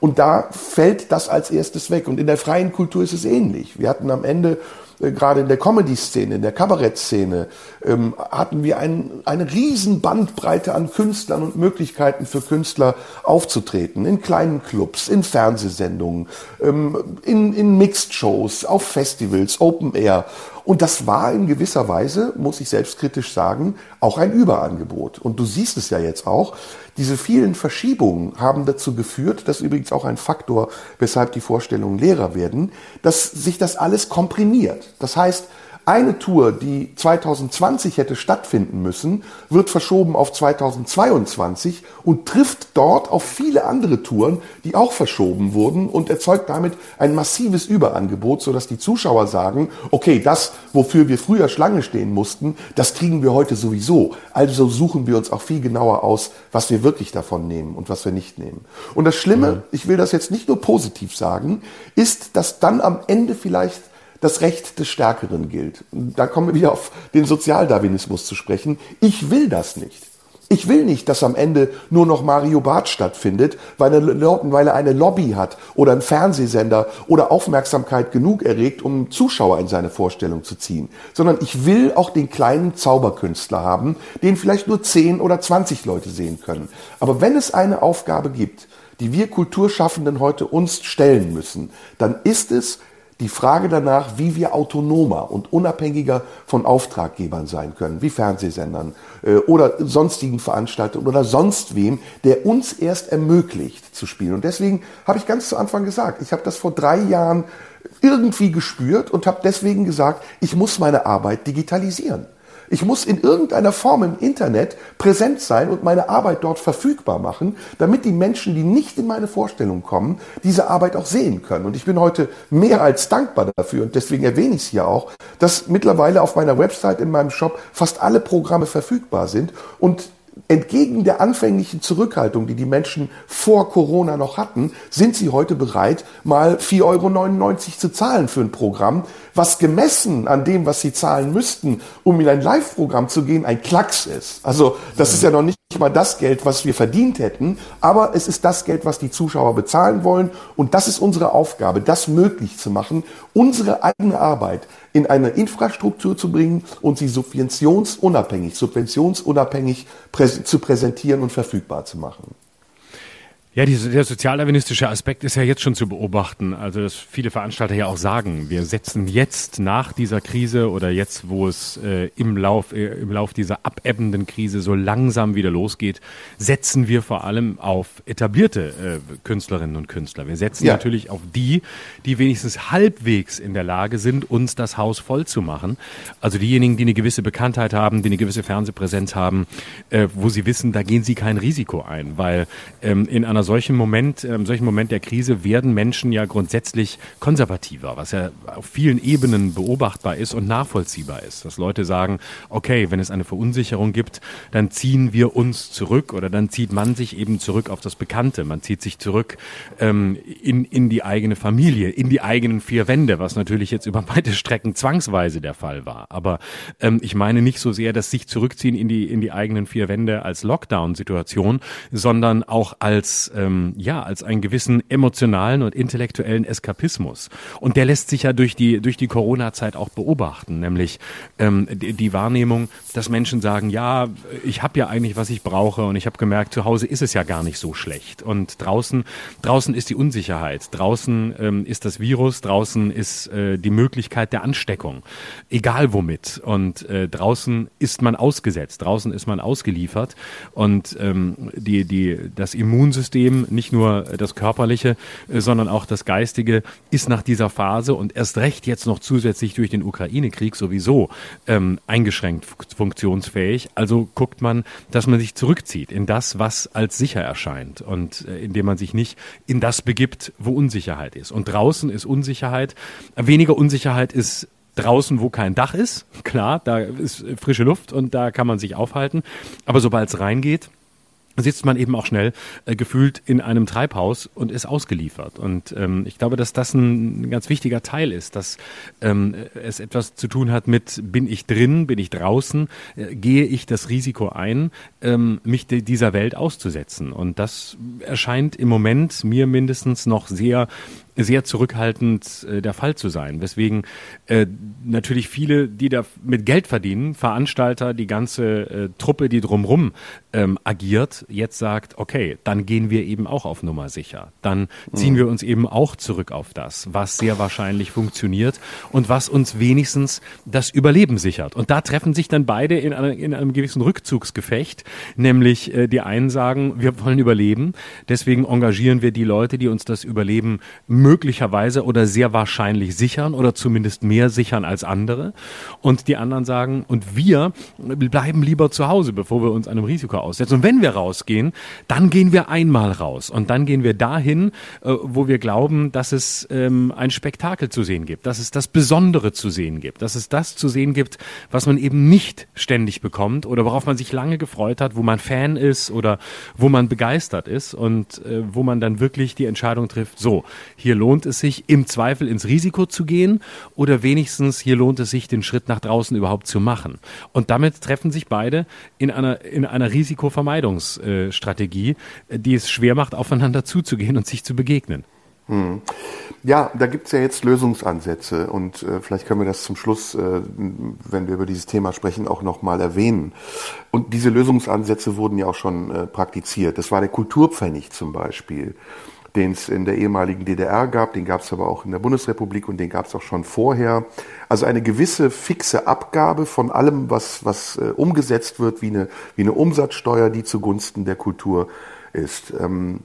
Und da fällt das als erstes weg. Und in der freien Kultur ist es ähnlich. Wir hatten am Ende äh, gerade in der Comedy-Szene, in der Kabarettszene, ähm, hatten wir ein, eine riesen Bandbreite an Künstlern und Möglichkeiten für Künstler aufzutreten. In kleinen Clubs, in Fernsehsendungen, ähm, in, in Mixed-Shows, auf Festivals, Open Air. Und das war in gewisser Weise, muss ich selbstkritisch sagen, auch ein Überangebot. Und du siehst es ja jetzt auch. Diese vielen Verschiebungen haben dazu geführt, das ist übrigens auch ein Faktor, weshalb die Vorstellungen leerer werden, dass sich das alles komprimiert. Das heißt, eine Tour, die 2020 hätte stattfinden müssen, wird verschoben auf 2022 und trifft dort auf viele andere Touren, die auch verschoben wurden und erzeugt damit ein massives Überangebot, sodass die Zuschauer sagen, okay, das, wofür wir früher Schlange stehen mussten, das kriegen wir heute sowieso. Also suchen wir uns auch viel genauer aus, was wir wirklich davon nehmen und was wir nicht nehmen. Und das Schlimme, mhm. ich will das jetzt nicht nur positiv sagen, ist, dass dann am Ende vielleicht das Recht des Stärkeren gilt. Da kommen wir wieder auf den Sozialdarwinismus zu sprechen. Ich will das nicht. Ich will nicht, dass am Ende nur noch Mario Barth stattfindet, weil er, eine Lobby hat oder ein Fernsehsender oder Aufmerksamkeit genug erregt, um Zuschauer in seine Vorstellung zu ziehen. Sondern ich will auch den kleinen Zauberkünstler haben, den vielleicht nur 10 oder 20 Leute sehen können. Aber wenn es eine Aufgabe gibt, die wir Kulturschaffenden heute uns stellen müssen, dann ist es, die Frage danach, wie wir autonomer und unabhängiger von Auftraggebern sein können, wie Fernsehsendern äh, oder sonstigen Veranstaltungen oder sonst wem, der uns erst ermöglicht zu spielen. Und deswegen habe ich ganz zu Anfang gesagt, ich habe das vor drei Jahren irgendwie gespürt und habe deswegen gesagt, ich muss meine Arbeit digitalisieren. Ich muss in irgendeiner Form im Internet präsent sein und meine Arbeit dort verfügbar machen, damit die Menschen, die nicht in meine Vorstellung kommen, diese Arbeit auch sehen können. Und ich bin heute mehr als dankbar dafür und deswegen erwähne ich es hier auch, dass mittlerweile auf meiner Website in meinem Shop fast alle Programme verfügbar sind und entgegen der anfänglichen Zurückhaltung, die die Menschen vor Corona noch hatten, sind sie heute bereit, mal 4,99 Euro zu zahlen für ein Programm, was gemessen an dem, was sie zahlen müssten, um in ein Live-Programm zu gehen, ein Klacks ist. Also das ist ja noch nicht mal das Geld, was wir verdient hätten, aber es ist das Geld, was die Zuschauer bezahlen wollen. Und das ist unsere Aufgabe, das möglich zu machen, unsere eigene Arbeit in eine Infrastruktur zu bringen und sie subventionsunabhängig, subventionsunabhängig präs zu präsentieren und verfügbar zu machen. Ja, diese, der sozialdarwinistische Aspekt ist ja jetzt schon zu beobachten. Also, dass viele Veranstalter ja auch sagen, wir setzen jetzt nach dieser Krise oder jetzt, wo es äh, im, Lauf, äh, im Lauf dieser abebbenden Krise so langsam wieder losgeht, setzen wir vor allem auf etablierte äh, Künstlerinnen und Künstler. Wir setzen ja. natürlich auf die, die wenigstens halbwegs in der Lage sind, uns das Haus voll zu machen. Also diejenigen, die eine gewisse Bekanntheit haben, die eine gewisse Fernsehpräsenz haben, äh, wo sie wissen, da gehen sie kein Risiko ein, weil ähm, in einer solchen Moment, einem solchen Moment der Krise werden Menschen ja grundsätzlich konservativer, was ja auf vielen Ebenen beobachtbar ist und nachvollziehbar ist. Dass Leute sagen, okay, wenn es eine Verunsicherung gibt, dann ziehen wir uns zurück oder dann zieht man sich eben zurück auf das Bekannte. Man zieht sich zurück ähm, in, in die eigene Familie, in die eigenen vier Wände, was natürlich jetzt über weite Strecken zwangsweise der Fall war. Aber ähm, ich meine nicht so sehr das sich zurückziehen in die, in die eigenen vier Wände als Lockdown-Situation, sondern auch als ähm, ja als einen gewissen emotionalen und intellektuellen Eskapismus. Und der lässt sich ja durch die durch die Corona-Zeit auch beobachten, nämlich ähm, die, die Wahrnehmung, dass Menschen sagen, ja, ich habe ja eigentlich was ich brauche und ich habe gemerkt, zu Hause ist es ja gar nicht so schlecht. Und draußen draußen ist die Unsicherheit, draußen ähm, ist das Virus, draußen ist äh, die Möglichkeit der Ansteckung, egal womit. Und äh, draußen ist man ausgesetzt, draußen ist man ausgeliefert. Und ähm, die die das Immunsystem System, nicht nur das körperliche, äh, sondern auch das geistige, ist nach dieser Phase und erst recht jetzt noch zusätzlich durch den Ukraine-Krieg sowieso ähm, eingeschränkt funktionsfähig. Also guckt man, dass man sich zurückzieht in das, was als sicher erscheint und äh, indem man sich nicht in das begibt, wo Unsicherheit ist. Und draußen ist Unsicherheit, weniger Unsicherheit ist draußen, wo kein Dach ist. <laughs> Klar, da ist frische Luft und da kann man sich aufhalten. Aber sobald es reingeht, sitzt man eben auch schnell äh, gefühlt in einem Treibhaus und ist ausgeliefert. Und ähm, ich glaube, dass das ein ganz wichtiger Teil ist, dass ähm, es etwas zu tun hat mit, bin ich drin, bin ich draußen, äh, gehe ich das Risiko ein, ähm, mich dieser Welt auszusetzen. Und das erscheint im Moment mir mindestens noch sehr sehr zurückhaltend äh, der Fall zu sein. Weswegen äh, natürlich viele, die da mit Geld verdienen, Veranstalter, die ganze äh, Truppe, die drumrum ähm, agiert, jetzt sagt, okay, dann gehen wir eben auch auf Nummer sicher. Dann ziehen wir uns eben auch zurück auf das, was sehr wahrscheinlich funktioniert und was uns wenigstens das Überleben sichert. Und da treffen sich dann beide in, einer, in einem gewissen Rückzugsgefecht, nämlich äh, die einen sagen, wir wollen überleben, deswegen engagieren wir die Leute, die uns das Überleben möglicherweise oder sehr wahrscheinlich sichern oder zumindest mehr sichern als andere. Und die anderen sagen, und wir bleiben lieber zu Hause, bevor wir uns einem Risiko aussetzen. Und wenn wir rausgehen, dann gehen wir einmal raus. Und dann gehen wir dahin, äh, wo wir glauben, dass es ähm, ein Spektakel zu sehen gibt, dass es das Besondere zu sehen gibt, dass es das zu sehen gibt, was man eben nicht ständig bekommt oder worauf man sich lange gefreut hat, wo man Fan ist oder wo man begeistert ist und äh, wo man dann wirklich die Entscheidung trifft, so, hier lohnt es sich im Zweifel ins Risiko zu gehen oder wenigstens hier lohnt es sich, den Schritt nach draußen überhaupt zu machen. Und damit treffen sich beide in einer, in einer Risikovermeidungsstrategie, die es schwer macht, aufeinander zuzugehen und sich zu begegnen. Hm. Ja, da gibt's ja jetzt Lösungsansätze und äh, vielleicht können wir das zum Schluss, äh, wenn wir über dieses Thema sprechen, auch nochmal erwähnen. Und diese Lösungsansätze wurden ja auch schon äh, praktiziert. Das war der Kulturpfennig zum Beispiel, den es in der ehemaligen DDR gab, den gab's aber auch in der Bundesrepublik und den gab's auch schon vorher. Also eine gewisse fixe Abgabe von allem, was, was äh, umgesetzt wird, wie eine, wie eine Umsatzsteuer, die zugunsten der Kultur ist. Ähm,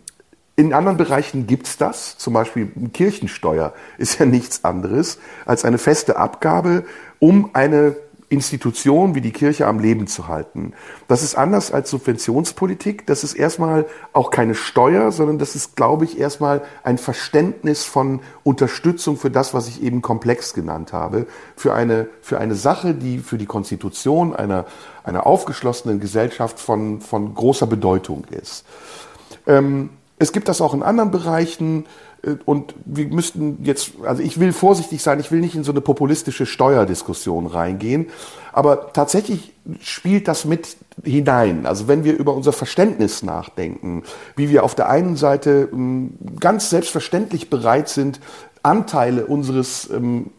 in anderen Bereichen gibt's das, zum Beispiel Kirchensteuer ist ja nichts anderes als eine feste Abgabe, um eine Institution wie die Kirche am Leben zu halten. Das ist anders als Subventionspolitik. Das ist erstmal auch keine Steuer, sondern das ist, glaube ich, erstmal ein Verständnis von Unterstützung für das, was ich eben komplex genannt habe, für eine, für eine Sache, die für die Konstitution einer, einer aufgeschlossenen Gesellschaft von, von großer Bedeutung ist. Ähm, es gibt das auch in anderen Bereichen und wir müssten jetzt, also ich will vorsichtig sein, ich will nicht in so eine populistische Steuerdiskussion reingehen, aber tatsächlich spielt das mit hinein. Also wenn wir über unser Verständnis nachdenken, wie wir auf der einen Seite ähm, ganz selbstverständlich bereit sind, Anteile unseres ähm,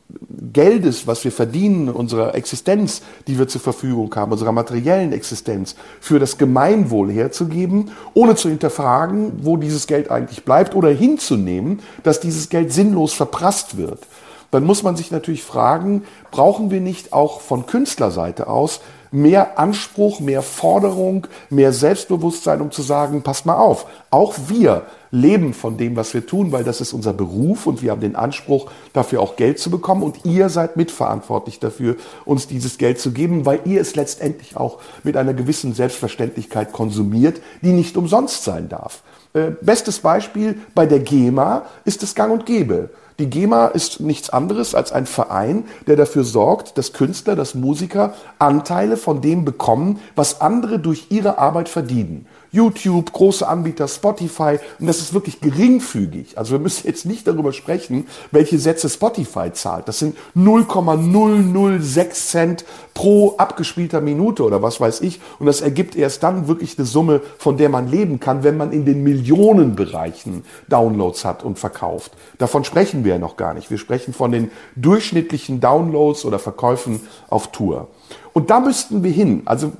Geldes, was wir verdienen, unserer Existenz, die wir zur Verfügung haben, unserer materiellen Existenz, für das Gemeinwohl herzugeben, ohne zu hinterfragen, wo dieses Geld eigentlich bleibt oder hinzunehmen, dass dieses Geld sinnlos verprasst wird. Dann muss man sich natürlich fragen, brauchen wir nicht auch von Künstlerseite aus mehr Anspruch, mehr Forderung, mehr Selbstbewusstsein, um zu sagen, passt mal auf, auch wir leben von dem, was wir tun, weil das ist unser Beruf und wir haben den Anspruch, dafür auch Geld zu bekommen und ihr seid mitverantwortlich dafür, uns dieses Geld zu geben, weil ihr es letztendlich auch mit einer gewissen Selbstverständlichkeit konsumiert, die nicht umsonst sein darf. Äh, bestes Beispiel bei der GEMA ist es gang und gäbe. Die GEMA ist nichts anderes als ein Verein, der dafür sorgt, dass Künstler, dass Musiker Anteile von dem bekommen, was andere durch ihre Arbeit verdienen. YouTube, große Anbieter, Spotify. Und das ist wirklich geringfügig. Also wir müssen jetzt nicht darüber sprechen, welche Sätze Spotify zahlt. Das sind 0,006 Cent pro abgespielter Minute oder was weiß ich. Und das ergibt erst dann wirklich eine Summe, von der man leben kann, wenn man in den Millionenbereichen Downloads hat und verkauft. Davon sprechen wir ja noch gar nicht. Wir sprechen von den durchschnittlichen Downloads oder Verkäufen auf Tour. Und da müssten wir hin. Also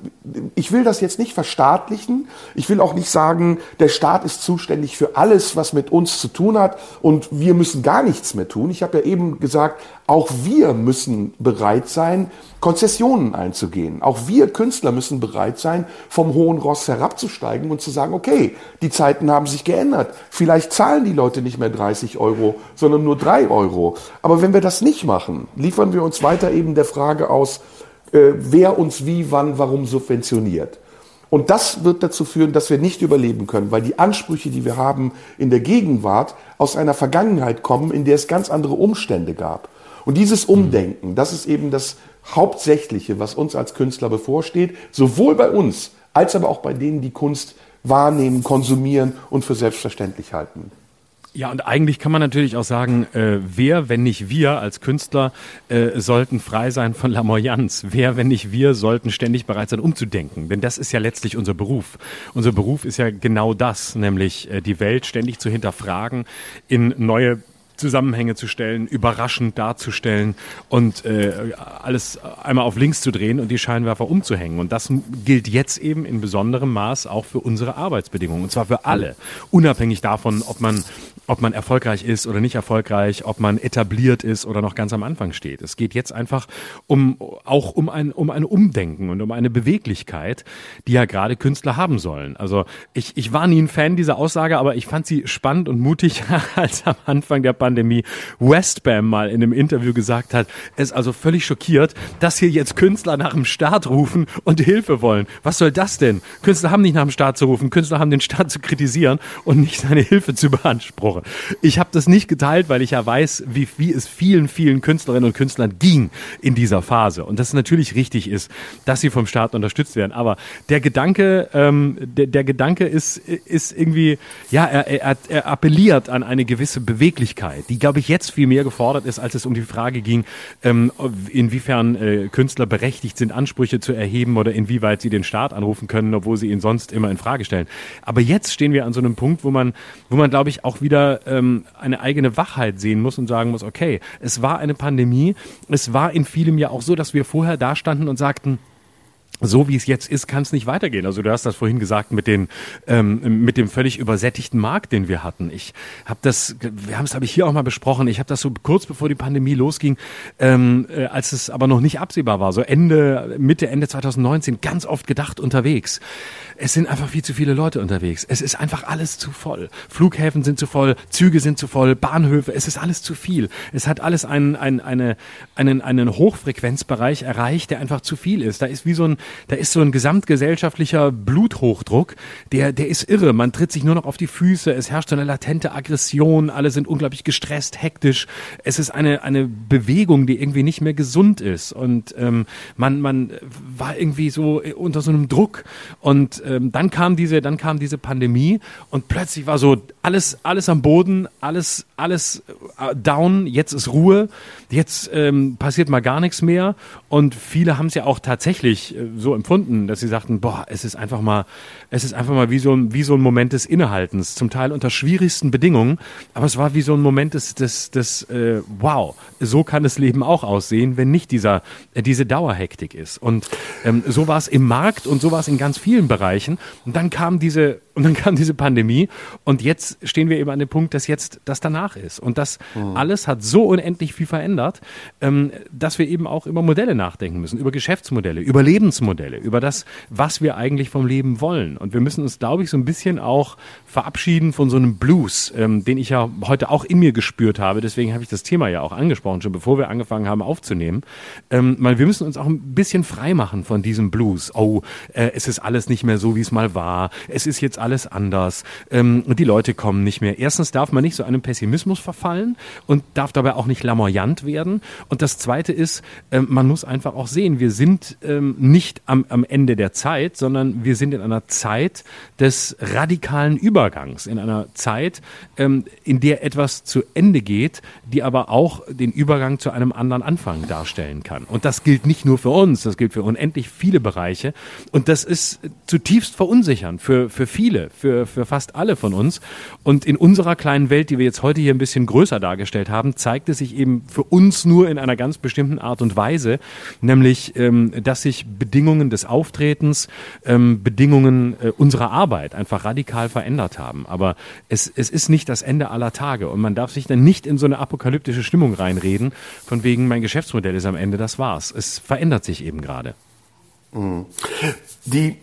ich will das jetzt nicht verstaatlichen. Ich will auch nicht sagen, der Staat ist zuständig für alles, was mit uns zu tun hat und wir müssen gar nichts mehr tun. Ich habe ja eben gesagt, auch wir müssen bereit sein, Konzessionen einzugehen. Auch wir Künstler müssen bereit sein, vom hohen Ross herabzusteigen und zu sagen, okay, die Zeiten haben sich geändert. Vielleicht zahlen die Leute nicht mehr 30 Euro, sondern nur 3 Euro. Aber wenn wir das nicht machen, liefern wir uns weiter eben der Frage aus, äh, wer uns wie, wann, warum subventioniert. Und das wird dazu führen, dass wir nicht überleben können, weil die Ansprüche, die wir haben in der Gegenwart, aus einer Vergangenheit kommen, in der es ganz andere Umstände gab. Und dieses Umdenken, das ist eben das Hauptsächliche, was uns als Künstler bevorsteht, sowohl bei uns als aber auch bei denen, die Kunst wahrnehmen, konsumieren und für selbstverständlich halten. Ja, und eigentlich kann man natürlich auch sagen, äh, wer, wenn nicht wir als Künstler, äh, sollten frei sein von Lamoyanz. Wer, wenn nicht wir, sollten ständig bereit sein, umzudenken. Denn das ist ja letztlich unser Beruf. Unser Beruf ist ja genau das, nämlich äh, die Welt ständig zu hinterfragen, in neue Zusammenhänge zu stellen, überraschend darzustellen und äh, alles einmal auf links zu drehen und die Scheinwerfer umzuhängen. Und das gilt jetzt eben in besonderem Maß auch für unsere Arbeitsbedingungen. Und zwar für alle. Unabhängig davon, ob man ob man erfolgreich ist oder nicht erfolgreich, ob man etabliert ist oder noch ganz am Anfang steht. Es geht jetzt einfach um auch um ein um ein Umdenken und um eine Beweglichkeit, die ja gerade Künstler haben sollen. Also ich, ich war nie ein Fan dieser Aussage, aber ich fand sie spannend und mutig, <laughs> als am Anfang der Pandemie Westbam mal in einem Interview gesagt hat, er ist also völlig schockiert, dass hier jetzt Künstler nach dem Staat rufen und Hilfe wollen. Was soll das denn? Künstler haben nicht nach dem Staat zu rufen, Künstler haben den Staat zu kritisieren und nicht seine Hilfe zu beanspruchen. Woche. Ich habe das nicht geteilt, weil ich ja weiß, wie, wie es vielen, vielen Künstlerinnen und Künstlern ging in dieser Phase. Und dass es natürlich richtig ist, dass sie vom Staat unterstützt werden. Aber der Gedanke, ähm, der, der Gedanke ist, ist irgendwie, ja, er, er, er appelliert an eine gewisse Beweglichkeit, die, glaube ich, jetzt viel mehr gefordert ist, als es um die Frage ging, ähm, inwiefern äh, Künstler berechtigt sind, Ansprüche zu erheben oder inwieweit sie den Staat anrufen können, obwohl sie ihn sonst immer in Frage stellen. Aber jetzt stehen wir an so einem Punkt, wo man, wo man, glaube ich, auch wieder ähm, eine eigene Wachheit sehen muss und sagen muss, okay, es war eine Pandemie, es war in vielem ja auch so, dass wir vorher da standen und sagten, so wie es jetzt ist, kann es nicht weitergehen. Also du hast das vorhin gesagt mit den ähm, mit dem völlig übersättigten Markt, den wir hatten. Ich habe das, wir haben es habe ich hier auch mal besprochen. Ich habe das so kurz bevor die Pandemie losging, ähm, äh, als es aber noch nicht absehbar war, so Ende Mitte Ende 2019, ganz oft gedacht unterwegs. Es sind einfach viel zu viele Leute unterwegs. Es ist einfach alles zu voll. Flughäfen sind zu voll, Züge sind zu voll, Bahnhöfe. Es ist alles zu viel. Es hat alles einen einen eine, einen einen Hochfrequenzbereich erreicht, der einfach zu viel ist. Da ist wie so ein da ist so ein gesamtgesellschaftlicher Bluthochdruck, der, der ist irre. Man tritt sich nur noch auf die Füße, es herrscht eine latente Aggression, alle sind unglaublich gestresst, hektisch. Es ist eine, eine Bewegung, die irgendwie nicht mehr gesund ist. Und ähm, man, man war irgendwie so unter so einem Druck. Und ähm, dann kam diese, dann kam diese Pandemie und plötzlich war so alles, alles am Boden, alles, alles äh, down, jetzt ist Ruhe, jetzt ähm, passiert mal gar nichts mehr. Und viele haben es ja auch tatsächlich äh, so empfunden, dass sie sagten, boah, es ist einfach mal, es ist einfach mal wie so ein, wie so ein Moment des Innehaltens, zum Teil unter schwierigsten Bedingungen, aber es war wie so ein Moment des, des, des äh, wow, so kann das Leben auch aussehen, wenn nicht dieser, äh, diese Dauerhektik ist. Und ähm, so war es im Markt und so war es in ganz vielen Bereichen. Und dann kam diese <laughs> und dann kam diese Pandemie und jetzt stehen wir eben an dem Punkt, dass jetzt das danach ist. Und das mhm. alles hat so unendlich viel verändert, ähm, dass wir eben auch über Modelle nachdenken müssen, über Geschäftsmodelle, über Lebensmodelle, über das, was wir eigentlich vom Leben wollen. Und wir müssen uns, glaube ich, so ein bisschen auch verabschieden von so einem Blues, ähm, den ich ja heute auch in mir gespürt habe. Deswegen habe ich das Thema ja auch angesprochen, schon bevor wir angefangen haben aufzunehmen. Ähm, wir müssen uns auch ein bisschen frei machen von diesem Blues. Oh, äh, es ist alles nicht mehr so, wie es mal war. Es ist jetzt alles anders. Ähm, die Leute kommen nicht mehr. Erstens darf man nicht so einem Pessimismus verfallen und darf dabei auch nicht lamoyant werden. Und das Zweite ist, ähm, man muss einfach auch sehen, wir sind ähm, nicht am, am Ende der Zeit, sondern wir sind in einer Zeit des radikalen Übergangs, in einer Zeit, ähm, in der etwas zu Ende geht, die aber auch den Übergang zu einem anderen Anfang darstellen kann. Und das gilt nicht nur für uns, das gilt für unendlich viele Bereiche. Und das ist zutiefst verunsichernd für, für viele für, für fast alle von uns. Und in unserer kleinen Welt, die wir jetzt heute hier ein bisschen größer dargestellt haben, zeigt es sich eben für uns nur in einer ganz bestimmten Art und Weise, nämlich, ähm, dass sich Bedingungen des Auftretens, ähm, Bedingungen äh, unserer Arbeit einfach radikal verändert haben. Aber es, es ist nicht das Ende aller Tage und man darf sich dann nicht in so eine apokalyptische Stimmung reinreden, von wegen mein Geschäftsmodell ist am Ende, das war's. Es verändert sich eben gerade. Mhm. Die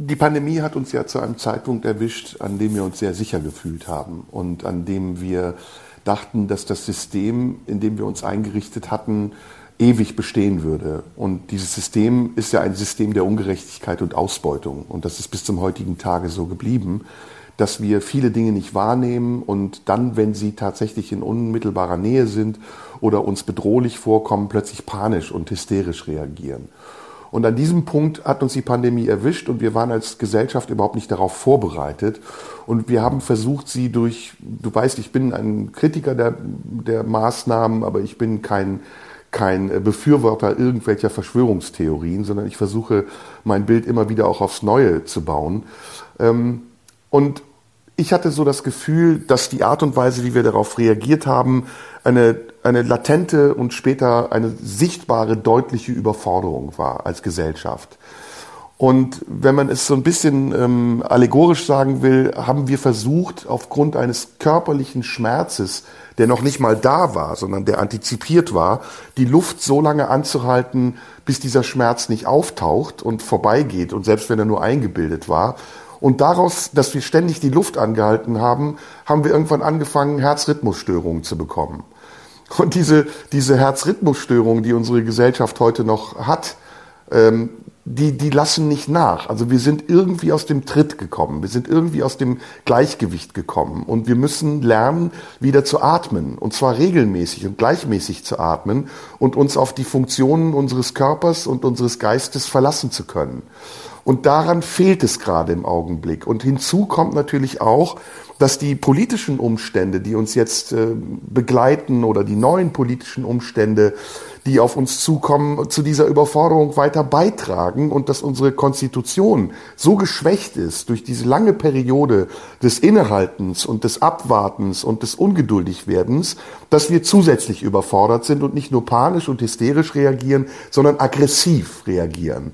die Pandemie hat uns ja zu einem Zeitpunkt erwischt, an dem wir uns sehr sicher gefühlt haben und an dem wir dachten, dass das System, in dem wir uns eingerichtet hatten, ewig bestehen würde. Und dieses System ist ja ein System der Ungerechtigkeit und Ausbeutung. Und das ist bis zum heutigen Tage so geblieben, dass wir viele Dinge nicht wahrnehmen und dann, wenn sie tatsächlich in unmittelbarer Nähe sind oder uns bedrohlich vorkommen, plötzlich panisch und hysterisch reagieren. Und an diesem Punkt hat uns die Pandemie erwischt und wir waren als Gesellschaft überhaupt nicht darauf vorbereitet. Und wir haben versucht, sie durch, du weißt, ich bin ein Kritiker der, der Maßnahmen, aber ich bin kein, kein Befürworter irgendwelcher Verschwörungstheorien, sondern ich versuche, mein Bild immer wieder auch aufs Neue zu bauen. Ähm, und ich hatte so das Gefühl, dass die Art und Weise, wie wir darauf reagiert haben, eine, eine latente und später eine sichtbare, deutliche Überforderung war als Gesellschaft. Und wenn man es so ein bisschen ähm, allegorisch sagen will, haben wir versucht, aufgrund eines körperlichen Schmerzes, der noch nicht mal da war, sondern der antizipiert war, die Luft so lange anzuhalten, bis dieser Schmerz nicht auftaucht und vorbeigeht und selbst wenn er nur eingebildet war. Und daraus, dass wir ständig die Luft angehalten haben, haben wir irgendwann angefangen, Herzrhythmusstörungen zu bekommen. Und diese, diese Herzrhythmusstörungen, die unsere Gesellschaft heute noch hat, ähm, die, die lassen nicht nach. Also wir sind irgendwie aus dem Tritt gekommen. Wir sind irgendwie aus dem Gleichgewicht gekommen. Und wir müssen lernen, wieder zu atmen. Und zwar regelmäßig und gleichmäßig zu atmen und uns auf die Funktionen unseres Körpers und unseres Geistes verlassen zu können. Und daran fehlt es gerade im Augenblick. Und hinzu kommt natürlich auch, dass die politischen Umstände, die uns jetzt äh, begleiten oder die neuen politischen Umstände, die auf uns zukommen, zu dieser Überforderung weiter beitragen und dass unsere Konstitution so geschwächt ist durch diese lange Periode des Innehaltens und des Abwartens und des Ungeduldigwerdens, dass wir zusätzlich überfordert sind und nicht nur panisch und hysterisch reagieren, sondern aggressiv reagieren.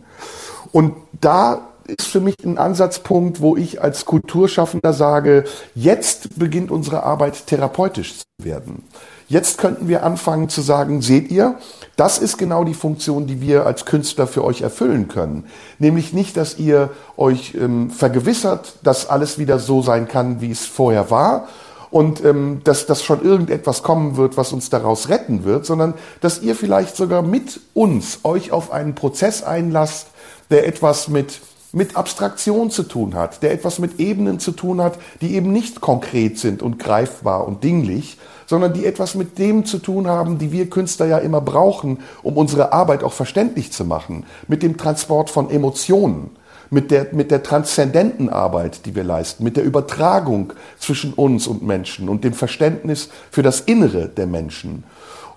Und da ist für mich ein Ansatzpunkt, wo ich als Kulturschaffender sage, jetzt beginnt unsere Arbeit therapeutisch zu werden. Jetzt könnten wir anfangen zu sagen, seht ihr, das ist genau die Funktion, die wir als Künstler für euch erfüllen können. Nämlich nicht, dass ihr euch ähm, vergewissert, dass alles wieder so sein kann, wie es vorher war, und ähm, dass, dass schon irgendetwas kommen wird, was uns daraus retten wird, sondern dass ihr vielleicht sogar mit uns euch auf einen Prozess einlasst, der etwas mit mit Abstraktion zu tun hat, der etwas mit Ebenen zu tun hat, die eben nicht konkret sind und greifbar und dinglich, sondern die etwas mit dem zu tun haben, die wir Künstler ja immer brauchen, um unsere Arbeit auch verständlich zu machen, mit dem Transport von Emotionen, mit der, mit der transzendenten Arbeit, die wir leisten, mit der Übertragung zwischen uns und Menschen und dem Verständnis für das Innere der Menschen.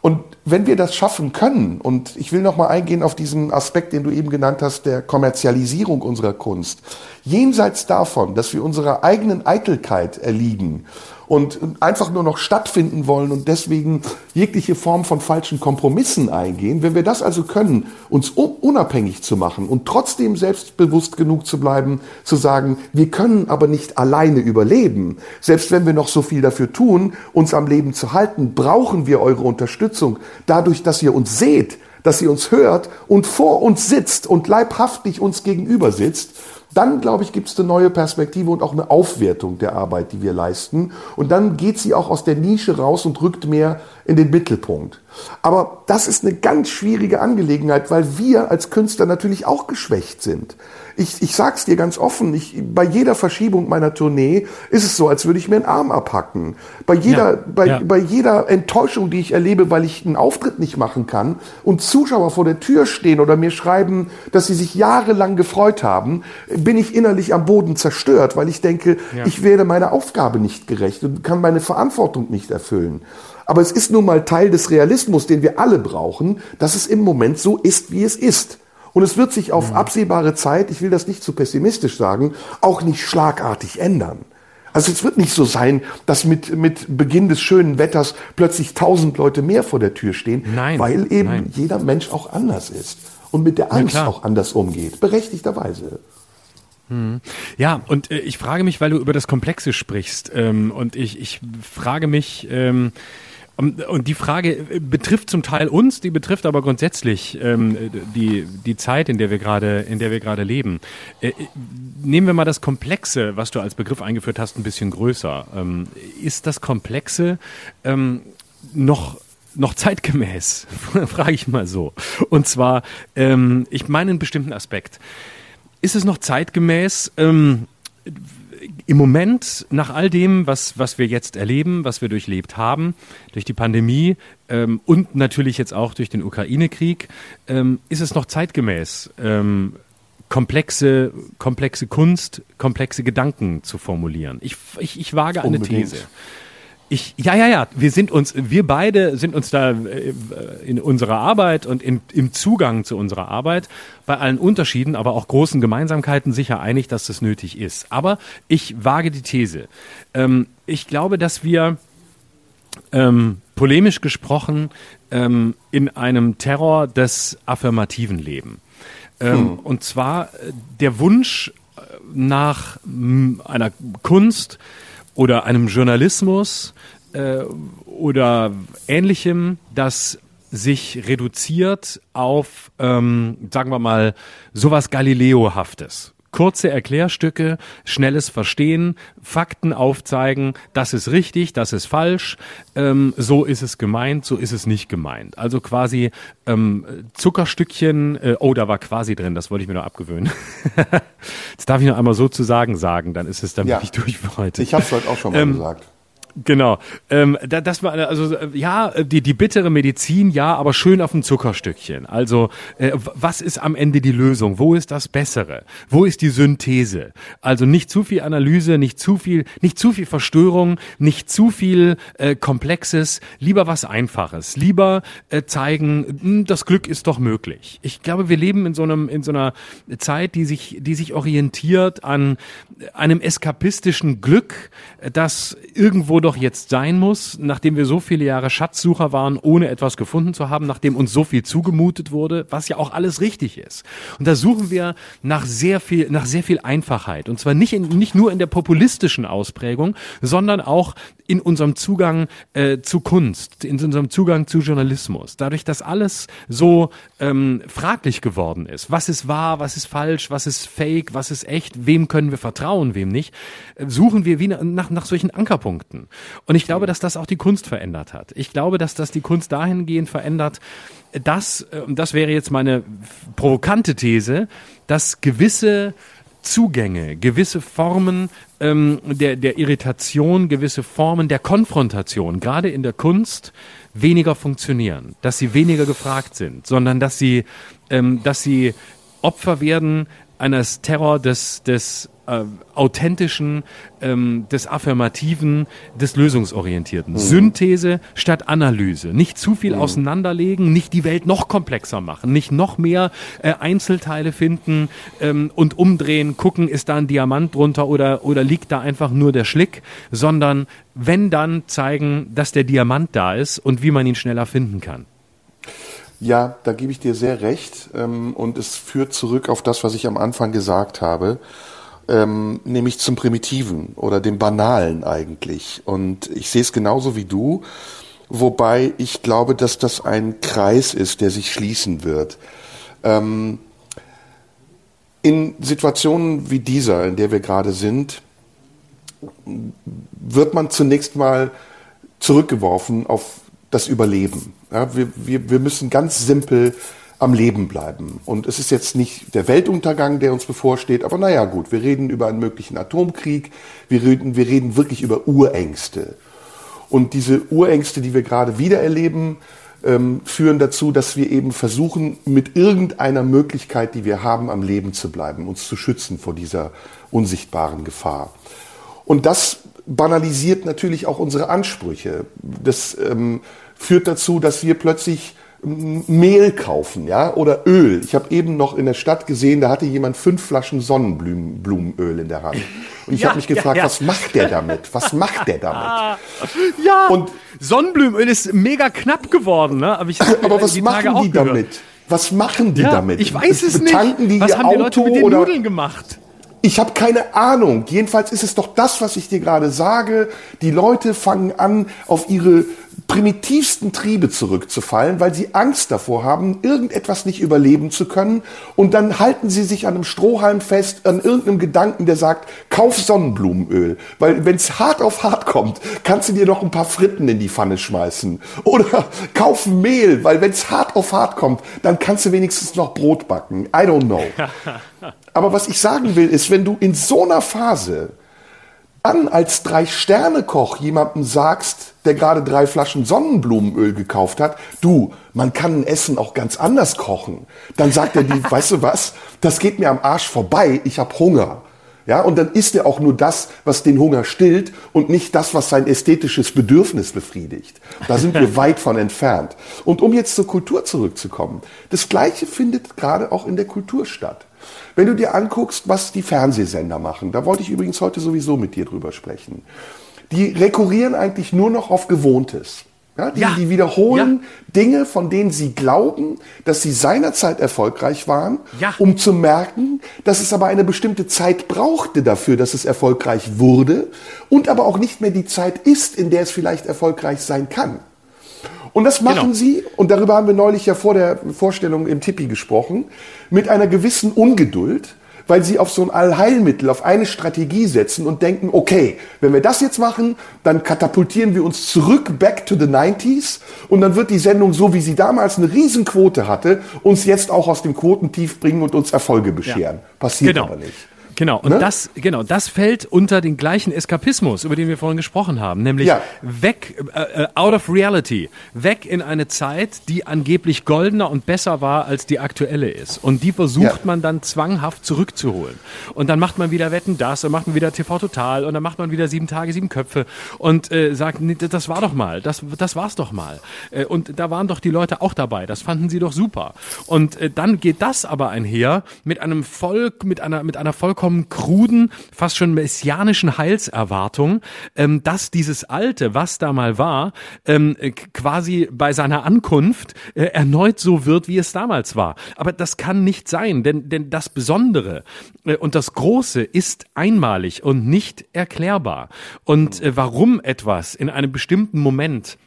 Und wenn wir das schaffen können, und ich will nochmal eingehen auf diesen Aspekt, den du eben genannt hast, der Kommerzialisierung unserer Kunst, jenseits davon, dass wir unserer eigenen Eitelkeit erliegen und einfach nur noch stattfinden wollen und deswegen jegliche Form von falschen Kompromissen eingehen. Wenn wir das also können, uns unabhängig zu machen und trotzdem selbstbewusst genug zu bleiben, zu sagen, wir können aber nicht alleine überleben. Selbst wenn wir noch so viel dafür tun, uns am Leben zu halten, brauchen wir eure Unterstützung. Dadurch, dass ihr uns seht, dass ihr uns hört und vor uns sitzt und leibhaftig uns gegenüber sitzt dann, glaube ich, gibt es eine neue Perspektive und auch eine Aufwertung der Arbeit, die wir leisten. Und dann geht sie auch aus der Nische raus und rückt mehr in den Mittelpunkt. Aber das ist eine ganz schwierige Angelegenheit, weil wir als Künstler natürlich auch geschwächt sind. Ich, ich sag's dir ganz offen, ich, bei jeder Verschiebung meiner Tournee ist es so, als würde ich mir einen Arm abhacken. Bei jeder, ja, bei, ja. bei jeder Enttäuschung, die ich erlebe, weil ich einen Auftritt nicht machen kann und Zuschauer vor der Tür stehen oder mir schreiben, dass sie sich jahrelang gefreut haben, bin ich innerlich am Boden zerstört, weil ich denke, ja. ich werde meiner Aufgabe nicht gerecht und kann meine Verantwortung nicht erfüllen. Aber es ist nun mal Teil des Realismus, den wir alle brauchen, dass es im Moment so ist, wie es ist. Und es wird sich auf mhm. absehbare Zeit, ich will das nicht zu pessimistisch sagen, auch nicht schlagartig ändern. Also es wird nicht so sein, dass mit, mit Beginn des schönen Wetters plötzlich tausend Leute mehr vor der Tür stehen, nein, weil eben nein. jeder Mensch auch anders ist und mit der Angst auch anders umgeht, berechtigterweise. Hm. Ja, und äh, ich frage mich, weil du über das Komplexe sprichst, ähm, und ich, ich frage mich, ähm, und die Frage äh, betrifft zum Teil uns, die betrifft aber grundsätzlich ähm, die, die Zeit, in der wir gerade, in der wir gerade leben. Äh, nehmen wir mal das Komplexe, was du als Begriff eingeführt hast, ein bisschen größer. Ähm, ist das Komplexe ähm, noch noch zeitgemäß, <laughs> frage ich mal so. Und zwar, ähm, ich meine einen bestimmten Aspekt. Ist es noch zeitgemäß? Im Moment, nach all dem, was, was wir jetzt erleben, was wir durchlebt haben, durch die Pandemie ähm, und natürlich jetzt auch durch den Ukraine-Krieg, ähm, ist es noch zeitgemäß, ähm, komplexe, komplexe Kunst, komplexe Gedanken zu formulieren. Ich, ich, ich wage eine Unbedingt. These. Ich, ja, ja, ja, wir sind uns, wir beide sind uns da äh, in unserer Arbeit und in, im Zugang zu unserer Arbeit bei allen Unterschieden, aber auch großen Gemeinsamkeiten sicher einig, dass das nötig ist. Aber ich wage die These. Ähm, ich glaube, dass wir ähm, polemisch gesprochen ähm, in einem Terror des affirmativen leben. Ähm, hm. Und zwar äh, der Wunsch äh, nach einer Kunst, oder einem Journalismus äh, oder ähnlichem, das sich reduziert auf, ähm, sagen wir mal, sowas Galileo-haftes. Kurze Erklärstücke, schnelles Verstehen, Fakten aufzeigen, das ist richtig, das ist falsch, ähm, so ist es gemeint, so ist es nicht gemeint. Also quasi ähm, Zuckerstückchen, äh, oh, da war quasi drin, das wollte ich mir noch abgewöhnen. <laughs> Jetzt darf ich noch einmal sozusagen sagen, dann ist es dann Ja. wirklich durch für heute. Ich habe es heute auch schon mal Ähm, gesagt. Genau. Ähm, da, das war also ja die die bittere Medizin ja, aber schön auf dem Zuckerstückchen. Also äh, was ist am Ende die Lösung? Wo ist das Bessere? Wo ist die Synthese? Also nicht zu viel Analyse, nicht zu viel, nicht zu viel Verstörung, nicht zu viel äh, Komplexes. Lieber was Einfaches. Lieber äh, zeigen, hm, das Glück ist doch möglich. Ich glaube, wir leben in so einem in so einer Zeit, die sich die sich orientiert an einem eskapistischen Glück, das irgendwo doch jetzt sein muss, nachdem wir so viele Jahre Schatzsucher waren, ohne etwas gefunden zu haben, nachdem uns so viel zugemutet wurde, was ja auch alles richtig ist. Und da suchen wir nach sehr viel, nach sehr viel Einfachheit. Und zwar nicht, in, nicht nur in der populistischen Ausprägung, sondern auch in unserem Zugang äh, zu Kunst, in unserem Zugang zu Journalismus. Dadurch, dass alles so ähm, fraglich geworden ist. Was ist wahr, was ist falsch, was ist fake, was ist echt, wem können wir vertrauen, wem nicht, äh, suchen wir wie nach, nach solchen Ankerpunkten. Und ich glaube, dass das auch die Kunst verändert hat. Ich glaube, dass das die Kunst dahingehend verändert, dass, äh, und das wäre jetzt meine provokante These, dass gewisse Zugänge, gewisse Formen ähm, der, der Irritation, gewisse Formen der Konfrontation, gerade in der Kunst, weniger funktionieren, dass sie weniger gefragt sind, sondern dass sie, ähm, dass sie Opfer werden eines Terror des, des äh, authentischen, ähm, des affirmativen, des lösungsorientierten. Synthese statt Analyse. Nicht zu viel auseinanderlegen, nicht die Welt noch komplexer machen, nicht noch mehr äh, Einzelteile finden ähm, und umdrehen, gucken, ist da ein Diamant drunter oder, oder liegt da einfach nur der Schlick, sondern wenn dann zeigen, dass der Diamant da ist und wie man ihn schneller finden kann. Ja, da gebe ich dir sehr recht. Ähm, und es führt zurück auf das, was ich am Anfang gesagt habe, ähm, nämlich zum Primitiven oder dem Banalen eigentlich. Und ich sehe es genauso wie du, wobei ich glaube, dass das ein Kreis ist, der sich schließen wird. Ähm, in Situationen wie dieser, in der wir gerade sind, wird man zunächst mal zurückgeworfen auf das Überleben. Ja, wir, wir, wir müssen ganz simpel am Leben bleiben. Und es ist jetzt nicht der Weltuntergang, der uns bevorsteht, aber naja gut, wir reden über einen möglichen Atomkrieg, wir reden, wir reden wirklich über Urängste. Und diese Urängste, die wir gerade wieder erleben, ähm, führen dazu, dass wir eben versuchen, mit irgendeiner Möglichkeit, die wir haben, am Leben zu bleiben, uns zu schützen vor dieser unsichtbaren Gefahr. Und das banalisiert natürlich auch unsere Ansprüche. Das ähm, führt dazu, dass wir plötzlich Mehl kaufen, ja, oder Öl. Ich habe eben noch in der Stadt gesehen, da hatte jemand fünf Flaschen Sonnenblumenöl in der Hand. Und ich Ja, habe mich gefragt, ja, ja. was macht der damit? Was macht der damit? <laughs> Ja, Und- Sonnenblumenöl ist mega knapp geworden, ne? Aber, ich, Aber was die machen die damit? Was machen die damit? ich weiß es nicht. Tanken die was haben die Auto Leute mit den oder Nudeln gemacht? Ich habe keine Ahnung. Jedenfalls ist es doch das, was ich dir gerade sage. Die Leute fangen an, auf ihre primitivsten Triebe zurückzufallen, weil sie Angst davor haben, irgendetwas nicht überleben zu können. Und dann halten sie sich an einem Strohhalm fest, an irgendeinem Gedanken, der sagt, kauf Sonnenblumenöl. Weil wenn es hart auf hart kommt, kannst du dir noch ein paar Fritten in die Pfanne schmeißen. Oder <laughs> kauf Mehl, weil wenn es hart auf hart kommt, dann kannst du wenigstens noch Brot backen. I don't know. <laughs> Aber was ich sagen will, ist, wenn du in so einer Phase dann als Drei-Sterne-Koch jemandem sagst, der gerade drei Flaschen Sonnenblumenöl gekauft hat, du, man kann ein Essen auch ganz anders kochen. Dann sagt er die, <laughs> weißt du was, das geht mir am Arsch vorbei, ich habe Hunger. Ja, und dann isst er auch nur das, was den Hunger stillt und nicht das, was sein ästhetisches Bedürfnis befriedigt. Da sind wir <laughs> weit von entfernt. Und um jetzt zur Kultur zurückzukommen, das Gleiche findet gerade auch in der Kultur statt. Wenn du dir anguckst, was die Fernsehsender machen, da wollte ich übrigens heute sowieso mit dir drüber sprechen. Die rekurrieren eigentlich nur noch auf Gewohntes. Ja, die, Ja. die wiederholen Dinge, von denen sie glauben, dass sie seinerzeit erfolgreich waren, Ja. um zu merken, dass es aber eine bestimmte Zeit brauchte dafür, dass es erfolgreich wurde und aber auch nicht mehr die Zeit ist, in der es vielleicht erfolgreich sein kann. Und das machen Genau. sie, und darüber haben wir neulich ja vor der Vorstellung im Tippi gesprochen, mit einer gewissen Ungeduld, weil sie auf so ein Allheilmittel, auf eine Strategie setzen und denken, okay, wenn wir das jetzt machen, dann katapultieren wir uns zurück back to the 90s und dann wird die Sendung, so wie sie damals eine Riesenquote hatte, uns jetzt auch aus dem Quotentief bringen und uns Erfolge bescheren. Ja. Passiert genau. aber nicht. Genau, und ne? das, genau, das fällt unter den gleichen Eskapismus, über den wir vorhin gesprochen haben, nämlich ja. weg, äh, äh, out of reality, weg in eine Zeit, die angeblich goldener und besser war, als die aktuelle ist. Und die versucht ja. man dann zwanghaft zurückzuholen. Und dann macht man wieder Wetten das, und macht man wieder TV Total, und dann macht man wieder sieben Tage, sieben Köpfe und äh, sagt, nee, das war doch mal, das, das war's doch mal. Äh, und da waren doch die Leute auch dabei, das fanden sie doch super. Und äh, dann geht das aber einher mit einem Volk, mit einer, mit einer vollkommen vollkommen kruden, fast schon messianischen Heilserwartung, ähm, dass dieses Alte, was da mal war, ähm, quasi bei seiner Ankunft äh, erneut so wird, wie es damals war. Aber das kann nicht sein, denn, denn das Besondere äh, und das Große ist einmalig und nicht erklärbar. Und äh, warum etwas in einem bestimmten Moment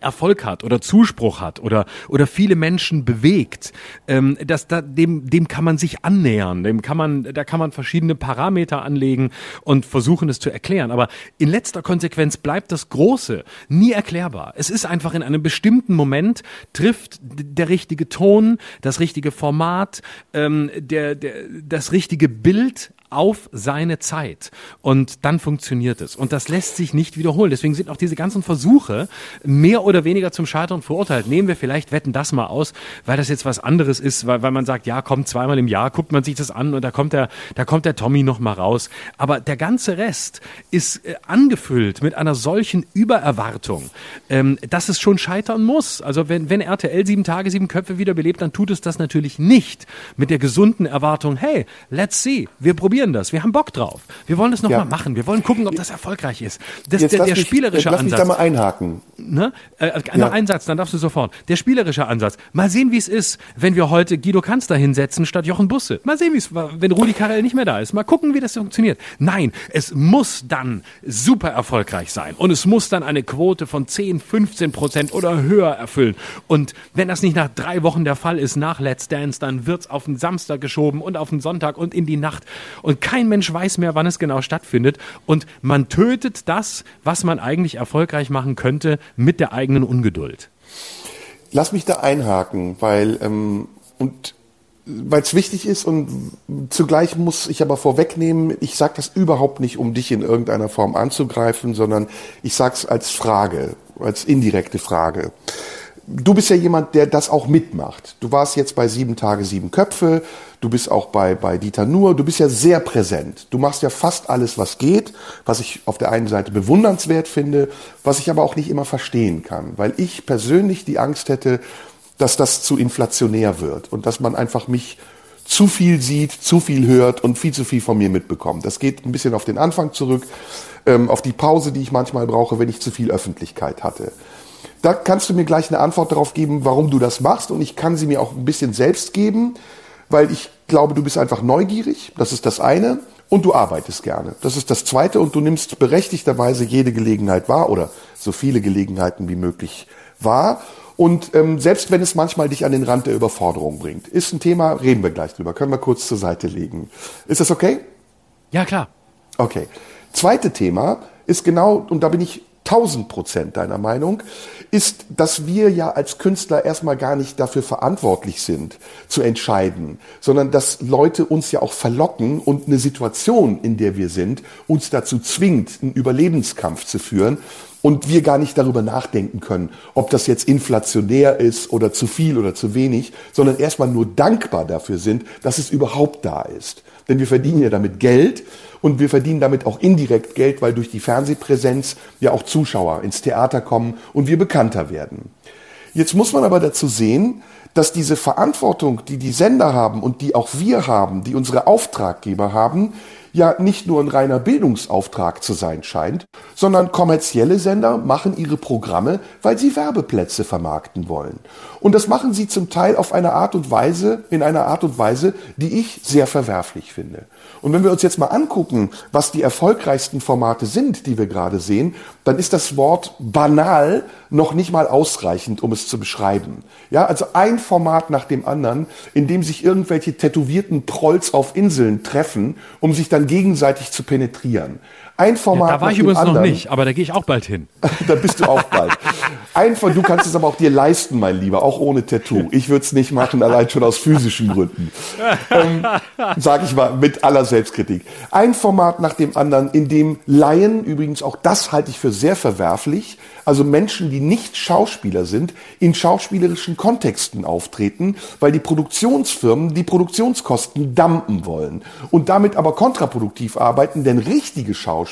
Erfolg hat oder Zuspruch hat oder oder viele Menschen bewegt, ähm, das da, dem dem kann man sich annähern, dem kann man da kann man verschiedene Parameter anlegen und versuchen es zu erklären. Aber in letzter Konsequenz bleibt das Große nie erklärbar. Es ist einfach in einem bestimmten Moment trifft der richtige Ton, das richtige Format, ähm, der, der das richtige Bild auf seine Zeit. Und dann funktioniert es. Und das lässt sich nicht wiederholen. Deswegen sind auch diese ganzen Versuche mehr oder weniger zum Scheitern verurteilt. Nehmen wir vielleicht, wetten das mal aus, weil das jetzt was anderes ist, weil, weil man sagt, ja, kommt zweimal im Jahr, guckt man sich das an und da kommt der, da kommt der Tommy noch mal raus. Aber der ganze Rest ist äh, angefüllt mit einer solchen Übererwartung, ähm, dass es schon scheitern muss. Also wenn, wenn RTL sieben Tage, sieben Köpfe wiederbelebt, dann tut es das natürlich nicht mit der gesunden Erwartung, hey, let's see, wir probieren probieren das. Wir haben Bock drauf. Wir wollen das nochmal ja. Mal machen. Wir wollen gucken, ob das erfolgreich ist. Das, Jetzt der, der mich, spielerische lass Ansatz. Lass mich da mal einhaken. Ne? Äh, ja. Noch ein Satz, dann darfst du sofort. Der spielerische Ansatz. Mal sehen, wie es ist, wenn wir heute Guido Kanzler hinsetzen statt Jochen Busse. Mal sehen, wie es war, wenn Rudi Karel nicht mehr da ist. Mal gucken, wie das funktioniert. Nein, es muss dann super erfolgreich sein. Und es muss dann eine Quote von 10, 15 Prozent oder höher erfüllen. Und wenn das nicht nach drei Wochen der Fall ist, nach Let's Dance, dann wird's auf den Samstag geschoben und auf den Sonntag und in die Nacht und kein Mensch weiß mehr, wann es genau stattfindet und man tötet das, was man eigentlich erfolgreich machen könnte, mit der eigenen Ungeduld. Lass mich da einhaken, weil ähm, und weil es wichtig ist und zugleich muss ich aber vorwegnehmen, ich sage das überhaupt nicht, um dich in irgendeiner Form anzugreifen, sondern ich sage es als Frage, als indirekte Frage du bist ja jemand, der das auch mitmacht. Du warst jetzt bei sieben Tage, sieben Köpfe. Du bist auch bei, bei Dieter Nuhr. Du bist ja sehr präsent. Du machst ja fast alles, was geht, was ich auf der einen Seite bewundernswert finde, was ich aber auch nicht immer verstehen kann, weil ich persönlich die Angst hätte, dass das zu inflationär wird und dass man einfach mich zu viel sieht, zu viel hört und viel zu viel von mir mitbekommt. Das geht ein bisschen auf den Anfang zurück, ähm, auf die Pause, die ich manchmal brauche, wenn ich zu viel Öffentlichkeit hatte. Da kannst du mir gleich eine Antwort darauf geben, warum du das machst. Und ich kann sie mir auch ein bisschen selbst geben, weil ich glaube, du bist einfach neugierig. Das ist das eine. Und du arbeitest gerne. Das ist das zweite. Und du nimmst berechtigterweise jede Gelegenheit wahr oder so viele Gelegenheiten wie möglich wahr. Und ähm, selbst wenn es manchmal dich an den Rand der Überforderung bringt, ist ein Thema, reden wir gleich drüber, können wir kurz zur Seite legen. Ist das okay? Ja, klar. Okay. Zweite Thema ist genau, und da bin ich 1000 Prozent deiner Meinung, ist, dass wir ja als Künstler erstmal gar nicht dafür verantwortlich sind, zu entscheiden, sondern dass Leute uns ja auch verlocken und eine Situation, in der wir sind, uns dazu zwingt, einen Überlebenskampf zu führen und wir gar nicht darüber nachdenken können, ob das jetzt inflationär ist oder zu viel oder zu wenig, sondern erstmal nur dankbar dafür sind, dass es überhaupt da ist. Denn wir verdienen ja damit Geld und wir verdienen damit auch indirekt Geld, weil durch die Fernsehpräsenz ja auch Zuschauer ins Theater kommen und wir bekannter werden. Jetzt muss man aber dazu sehen, dass diese Verantwortung, die die Sender haben und die auch wir haben, die unsere Auftraggeber haben, ja nicht nur ein reiner Bildungsauftrag zu sein scheint, sondern kommerzielle Sender machen ihre Programme, weil sie Werbeplätze vermarkten wollen. Und das machen sie zum Teil auf eine Art und Weise, in einer Art und Weise, die ich sehr verwerflich finde. Und wenn wir uns jetzt mal angucken, was die erfolgreichsten Formate sind, die wir gerade sehen, dann ist das Wort banal noch nicht mal ausreichend, um es zu beschreiben. Ja, also ein Format nach dem anderen, in dem sich irgendwelche tätowierten Prolls auf Inseln treffen, um sich dann gegenseitig zu penetrieren. Ein Format. Ja, da war ich übrigens anderen. noch nicht, aber da gehe ich auch bald hin. <laughs> da bist du auch bald. Einfach, du kannst es aber auch dir leisten, mein Lieber, auch ohne Tattoo. Ich würde es nicht machen, allein schon aus physischen Gründen. Ähm, Sag ich mal, mit aller Selbstkritik. Ein Format nach dem anderen, in dem Laien, übrigens auch das halte ich für sehr verwerflich, also Menschen, die nicht Schauspieler sind, in schauspielerischen Kontexten auftreten, weil die Produktionsfirmen die Produktionskosten dampen wollen und damit aber kontraproduktiv arbeiten, denn richtige Schauspieler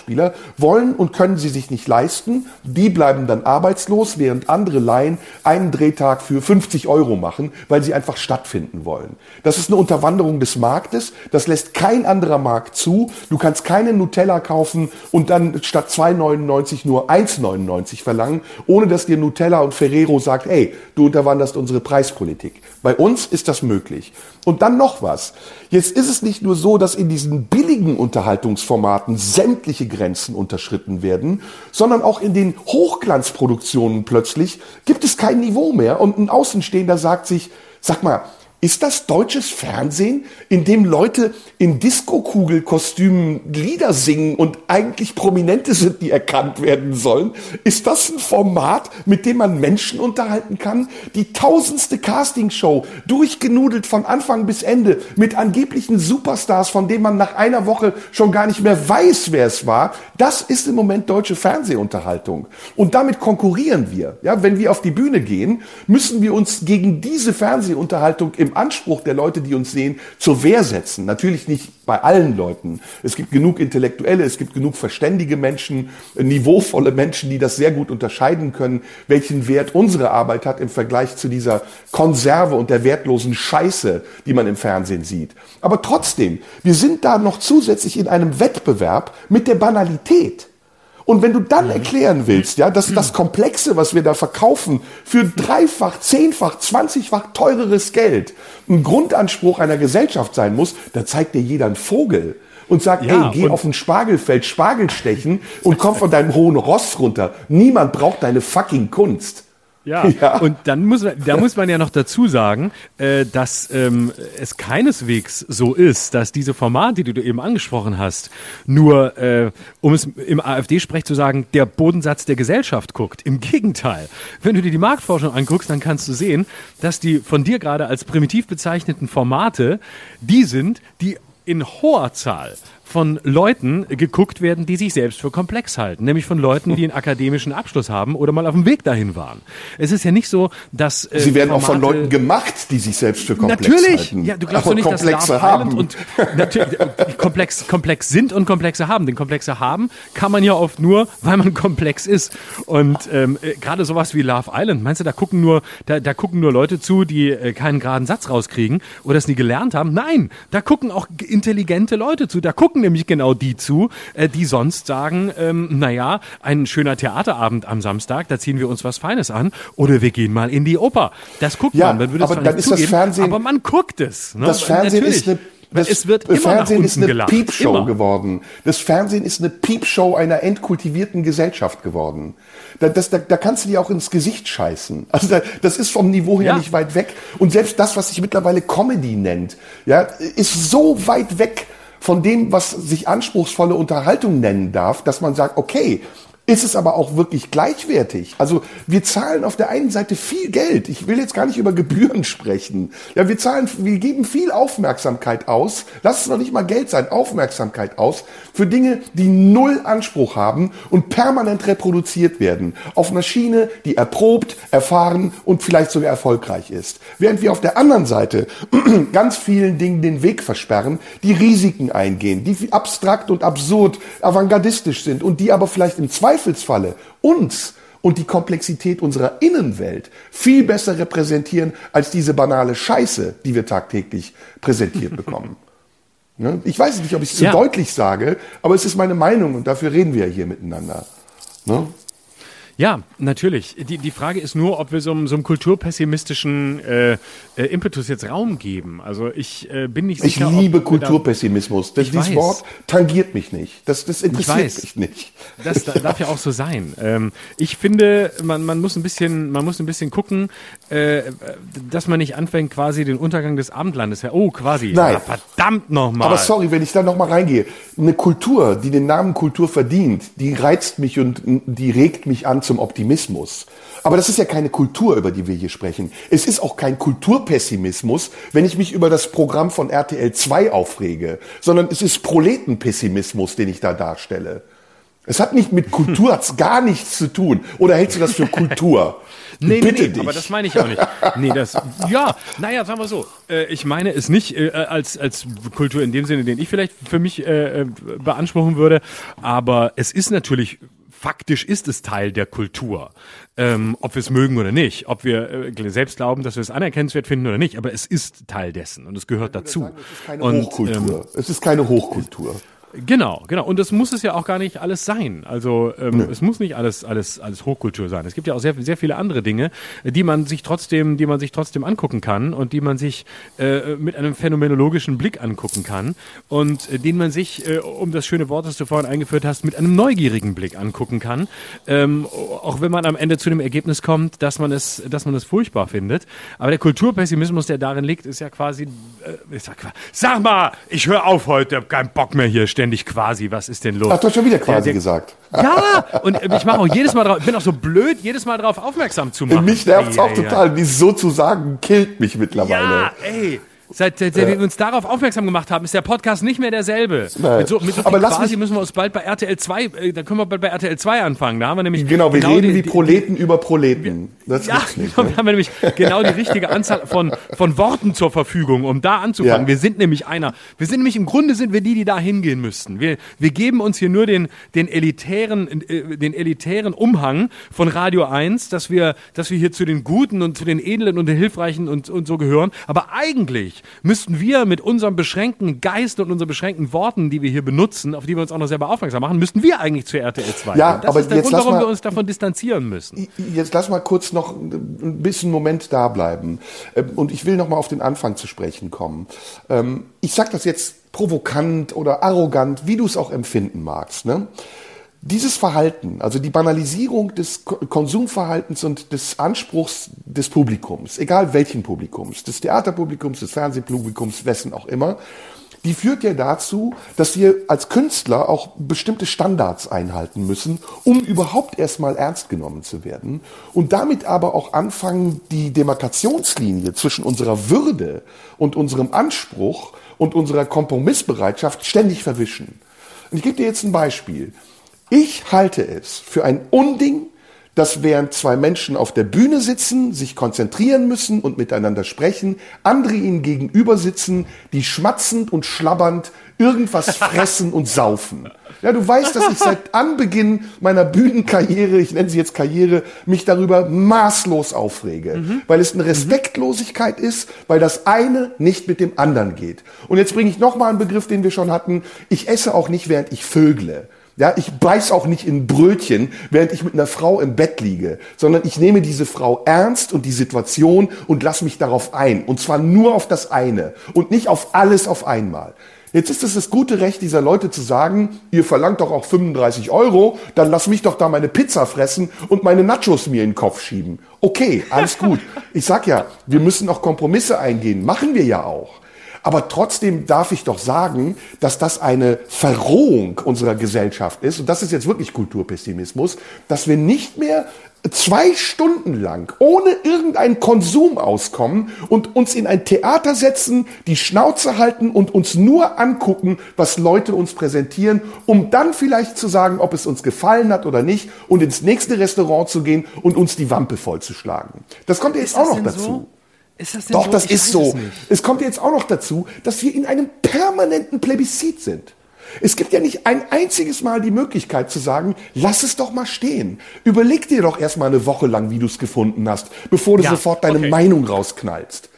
wollen und können sie sich nicht leisten, die bleiben dann arbeitslos, während andere Laien einen Drehtag für 50 Euro machen, weil sie einfach stattfinden wollen. Das ist eine Unterwanderung des Marktes, das lässt kein anderer Markt zu. Du kannst keine Nutella kaufen und dann statt 2,99 nur 1,99 verlangen ohne dass dir Nutella und Ferrero sagt, ey, du unterwanderst unsere Preispolitik. Bei uns ist das möglich. Und dann noch was. Jetzt ist es nicht nur so, dass in diesen billigen Unterhaltungsformaten sämtliche Grenzen unterschritten werden, sondern auch in den Hochglanzproduktionen plötzlich gibt es kein Niveau mehr und ein Außenstehender sagt sich, sag mal, ist das deutsches Fernsehen, in dem Leute in Diskokugelkostümen Lieder singen und eigentlich Prominente sind, die erkannt werden sollen? Ist das ein Format, mit dem man Menschen unterhalten kann? Die tausendste Castingshow, durchgenudelt von Anfang bis Ende, mit angeblichen Superstars, von denen man nach einer Woche schon gar nicht mehr weiß, wer es war. Das ist im Moment deutsche Fernsehunterhaltung. Und damit konkurrieren wir. Ja, wenn wir auf die Bühne gehen, müssen wir uns gegen diese Fernsehunterhaltung im im Anspruch der Leute, die uns sehen, zur Wehr setzen. Natürlich nicht bei allen Leuten. Es gibt genug Intellektuelle, es gibt genug verständige Menschen, niveauvolle Menschen, die das sehr gut unterscheiden können, welchen Wert unsere Arbeit hat im Vergleich zu dieser Konserve und der wertlosen Scheiße, die man im Fernsehen sieht. Aber trotzdem, wir sind da noch zusätzlich in einem Wettbewerb mit der Banalität. Und wenn du dann erklären willst, ja, dass das Komplexe, was wir da verkaufen, für dreifach, zehnfach, zwanzigfach teureres Geld ein Grundanspruch einer Gesellschaft sein muss, da zeigt dir jeder einen Vogel und sagt, ja, ey, geh auf ein Spargelfeld Spargel stechen und komm von deinem hohen Ross runter. Niemand braucht deine fucking Kunst. Ja. <laughs> ja. und dann muss man, da muss man ja noch dazu sagen, äh, dass ähm, es keineswegs so ist, dass diese Formate, die du eben angesprochen hast, nur, äh, um es im AfD-Sprech zu sagen, der Bodensatz der Gesellschaft guckt. Im Gegenteil. Wenn du dir die Marktforschung anguckst, dann kannst du sehen, dass die von dir gerade als primitiv bezeichneten Formate die sind, die in hoher Zahl von Leuten geguckt werden, die sich selbst für komplex halten, nämlich von Leuten, die einen <laughs> akademischen Abschluss haben oder mal auf dem Weg dahin waren. Es ist ja nicht so, dass äh, sie werden Formate, auch von Leuten gemacht, die sich selbst für komplex natürlich, halten. Ja, du glaubst doch nicht, dass Love haben. und natürlich, komplex, komplex sind und komplexe haben. Den komplexe haben kann man ja oft nur, weil man komplex ist. Und ähm, äh, gerade sowas wie Love Island, meinst du, da gucken nur, da, da gucken nur Leute zu, die äh, keinen geraden Satz rauskriegen oder es nie gelernt haben? Nein, da gucken auch intelligente Leute zu. Da gucken nämlich genau die zu, äh, die sonst sagen, ähm, naja, ein schöner Theaterabend am Samstag, da ziehen wir uns was Feines an oder wir gehen mal in die Oper. Das guckt ja, man, man würde aber dann ist zugeben, das Fernsehen, aber man guckt es. Ne? Das Fernsehen ist eine das es wird immer Fernsehen ist eine gelacht. Piepshow immer. geworden. Das Fernsehen ist eine Piepshow einer entkultivierten Gesellschaft geworden. Da, das, da, da kannst du dir auch ins Gesicht scheißen. Also da, das ist vom Niveau her ja. nicht weit weg. Und selbst das, was sich mittlerweile Comedy nennt, ja, ist so weit weg von dem, was sich anspruchsvolle Unterhaltung nennen darf, dass man sagt, okay, ist es aber auch wirklich gleichwertig. Also wir zahlen auf der einen Seite viel Geld. Ich will jetzt gar nicht über Gebühren sprechen. Ja, wir zahlen, wir geben viel Aufmerksamkeit aus. Lass es noch nicht mal Geld sein, Aufmerksamkeit aus für Dinge, die null Anspruch haben und permanent reproduziert werden. Auf einer Schiene, die erprobt, erfahren und vielleicht sogar erfolgreich ist. Während wir auf der anderen Seite <clears throat> ganz vielen Dingen den Weg versperren, die Risiken eingehen, die abstrakt und absurd, avantgardistisch sind und die aber vielleicht im Zweifel Zweifelsfalle uns und die Komplexität unserer Innenwelt viel besser repräsentieren als diese banale Scheiße, die wir tagtäglich präsentiert <laughs> bekommen. Ne? Ich weiß nicht, ob ich es zu Ja. deutlich sage, aber es ist meine Meinung und dafür reden wir ja hier miteinander. Ne? Ja, natürlich. Die, die Frage ist nur, ob wir so, einem- so einem kulturpessimistischen äh, äh, Impetus jetzt Raum geben. Also ich äh, bin nicht Ich sicher. liebe wir da- Kulturpessimismus. Das, Ich dieses weiß. Wort tangiert mich nicht. Das, das interessiert mich nicht. Das da- darf ja auch so sein. Ähm, ich finde, man, man muss ein bisschen, man muss ein bisschen gucken, äh, dass man nicht anfängt, quasi den Untergang des Abendlandes. Oh, quasi. Nein. Ja, verdammt nochmal. Aber sorry, wenn ich da noch mal reingehe. Eine Kultur, die den Namen Kultur verdient, die reizt mich und die regt mich an zum Optimismus. Aber das ist ja keine Kultur, über die wir hier sprechen. Es ist auch kein Kulturpessimismus, wenn ich mich über das Programm von RTL 2 aufrege, sondern es ist Proletenpessimismus, den ich da darstelle. Es hat nicht mit Kultur, hat's <laughs> gar nichts zu tun. Oder hältst du das für Kultur? <laughs> Nee, Bitte nee, nee, dich. aber das meine ich auch nicht. Nee, das, ja, naja, sagen wir so. Äh, ich meine es nicht äh, als, als Kultur in dem Sinne, den ich vielleicht für mich äh, beanspruchen würde, aber es ist natürlich, faktisch ist es Teil der Kultur. Ähm, ob wir es mögen oder nicht, ob wir äh, selbst glauben, dass wir es anerkennenswert finden oder nicht, aber es ist Teil dessen und es gehört dazu. Es ist keine Und, ähm, Hochkultur. es ist keine Hochkultur. Genau, genau. Und das muss es ja auch gar nicht alles sein. Also ähm, es muss nicht alles, alles, alles Hochkultur sein. Es gibt ja auch sehr, sehr viele andere Dinge, die man sich trotzdem, die man sich trotzdem angucken kann und die man sich äh, mit einem phänomenologischen Blick angucken kann und äh, den man sich, äh, um das schöne Wort, das du vorhin eingeführt hast, mit einem neugierigen Blick angucken kann. Ähm, auch wenn man am Ende zu dem Ergebnis kommt, dass man es, dass man es furchtbar findet. Aber der Kulturpessimismus, der darin liegt, ist ja quasi, äh, ist ja sag mal, ich höre auf heute, hab keinen Bock mehr hier ständig quasi. Was ist denn los? Ach, du hast schon wieder quasi der- gesagt. Ja, und ich mache auch jedes Mal drauf, bin auch so blöd, jedes Mal drauf aufmerksam zu machen. Mich nervt es auch ei, total. Dies so zu sagen, killt mich Ei. mittlerweile. Ja, ey. Seit, seit wir uns darauf aufmerksam gemacht haben, ist der Podcast nicht mehr derselbe. Nein. Mit so, mit so Aber lass quasi mich- müssen wir uns bald bei RTL 2, äh, da können wir bald bei RTL 2 anfangen. Da haben wir nämlich Genau, wir reden die- wie die- Proleten über Proleten. Das Ja, nicht. <laughs> genau, Ne? wir haben nämlich genau die richtige Anzahl von, von Worten zur Verfügung, um da anzufangen. Ja. Wir sind nämlich einer, wir sind nämlich im Grunde sind wir die, die da hingehen müssten. Wir, wir geben uns hier nur den, den elitären, äh, den elitären Umhang von Radio 1, dass wir, dass wir hier zu den Guten und zu den Edlen und den Hilfreichen und, und so gehören. Aber eigentlich müssten wir mit unserem beschränkten Geist und unseren beschränkten Worten, die wir hier benutzen, auf die wir uns auch noch selber aufmerksam machen, müssten wir eigentlich zu RTL 2. Ja, das aber ist der jetzt Grund, warum mal- wir uns davon distanzieren müssen. Jetzt lass mal kurz noch ein bisschen Moment da bleiben. Ähm, Und ich will noch mal auf den Anfang zu sprechen kommen. Ähm, Ich sage das jetzt provokant oder arrogant, wie du es auch empfinden magst. Ne? Dieses Verhalten, also die Banalisierung des Ko- Konsumverhaltens und des Anspruchs des Publikums, egal welchen Publikums, des Theaterpublikums, des Fernsehpublikums, wessen auch immer, die führt ja dazu, dass wir als Künstler auch bestimmte Standards einhalten müssen, um überhaupt erstmal ernst genommen zu werden und damit aber auch anfangen, die Demarkationslinie zwischen unserer Würde und unserem Anspruch und unserer Kompromissbereitschaft ständig verwischen. Und ich gebe dir jetzt ein Beispiel. Ich halte es für ein Unding, dass während zwei Menschen auf der Bühne sitzen, sich konzentrieren müssen und miteinander sprechen, andere ihnen gegenüber sitzen, die schmatzend und schlabbernd irgendwas <laughs> fressen und saufen. Ja, du weißt, dass ich seit Anbeginn meiner Bühnenkarriere, ich nenne sie jetzt Karriere, mich darüber maßlos aufrege, weil es eine Respektlosigkeit ist, weil das eine nicht mit dem anderen geht. Und jetzt bringe ich noch mal einen Begriff, den wir schon hatten. Ich esse auch nicht, während ich vögle. Ja, ich beiß auch nicht in Brötchen, während ich mit einer Frau im Bett liege, sondern ich nehme diese Frau ernst und die Situation und lass mich darauf ein. Und zwar nur auf das eine und nicht auf alles auf einmal. Jetzt ist es das gute Recht dieser Leute zu sagen, ihr verlangt doch auch 35 Euro, dann lass mich doch da meine Pizza fressen und meine Nachos mir in den Kopf schieben. Okay, alles gut. Ich sag ja, wir müssen auch Kompromisse eingehen. Machen wir ja auch. Aber trotzdem darf ich doch sagen, dass das eine Verrohung unserer Gesellschaft ist. Und das ist jetzt wirklich Kulturpessimismus, dass wir nicht mehr zwei Stunden lang ohne irgendeinen Konsum auskommen und uns in ein Theater setzen, die Schnauze halten und uns nur angucken, was Leute uns präsentieren, um dann vielleicht zu sagen, ob es uns gefallen hat oder nicht und ins nächste Restaurant zu gehen und uns die Wampe vollzuschlagen. Das kommt ja jetzt auch noch dazu. Ist das denn Doch, so? das Ich ist so. es. Es kommt jetzt auch noch dazu, dass wir in einem permanenten Plebiszit sind. Es gibt ja nicht ein einziges Mal die Möglichkeit zu sagen, lass es doch mal stehen. Überleg dir doch erst mal eine Woche lang, wie du es gefunden hast, bevor du Ja, sofort deine okay. Meinung rausknallst.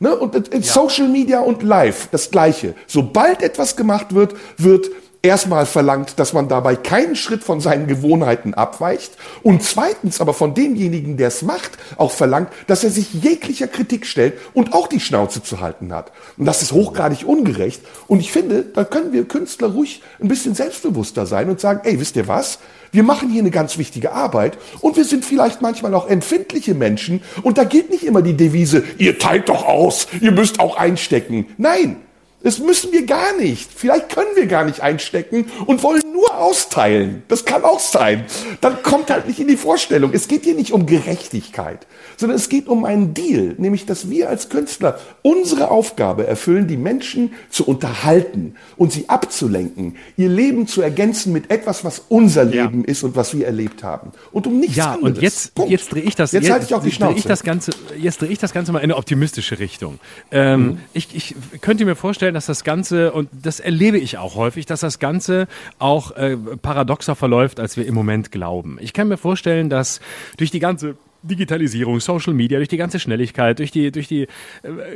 Ne? Und in Social Media und Live das Gleiche. Sobald etwas gemacht wird, wird erstmal verlangt, dass man dabei keinen Schritt von seinen Gewohnheiten abweicht und zweitens aber von demjenigen, der es macht, auch verlangt, dass er sich jeglicher Kritik stellt und auch die Schnauze zu halten hat. Und das ist hochgradig ungerecht und ich finde, da können wir Künstler ruhig ein bisschen selbstbewusster sein und sagen, ey, wisst ihr was? Wir machen hier eine ganz wichtige Arbeit und wir sind vielleicht manchmal auch empfindliche Menschen und da gilt nicht immer die Devise, ihr teilt doch aus, ihr müsst auch einstecken. Nein, das müssen wir gar nicht. Vielleicht können wir gar nicht einstecken und wollen nur austeilen. Das kann auch sein. Dann kommt halt nicht in die Vorstellung. Es geht hier nicht um Gerechtigkeit, sondern es geht um einen Deal, nämlich dass wir als Künstler unsere Aufgabe erfüllen, die Menschen zu unterhalten und sie abzulenken, ihr Leben zu ergänzen mit etwas, was unser Leben ja. ist und was wir erlebt haben. Und um nichts ja, anderes. und jetzt, jetzt drehe ich das, jetzt, jetzt halte ich auch die Schnauze. Ich das Ganze, jetzt drehe ich das Ganze mal in eine optimistische Richtung. Ähm, mhm. ich, ich könnte mir vorstellen, dass das Ganze, und das erlebe ich auch häufig, dass das Ganze auch äh, paradoxer verläuft, als wir im Moment glauben. Ich kann mir vorstellen, dass durch die ganze Digitalisierung, Social Media, durch die ganze Schnelligkeit, durch die, durch die, äh,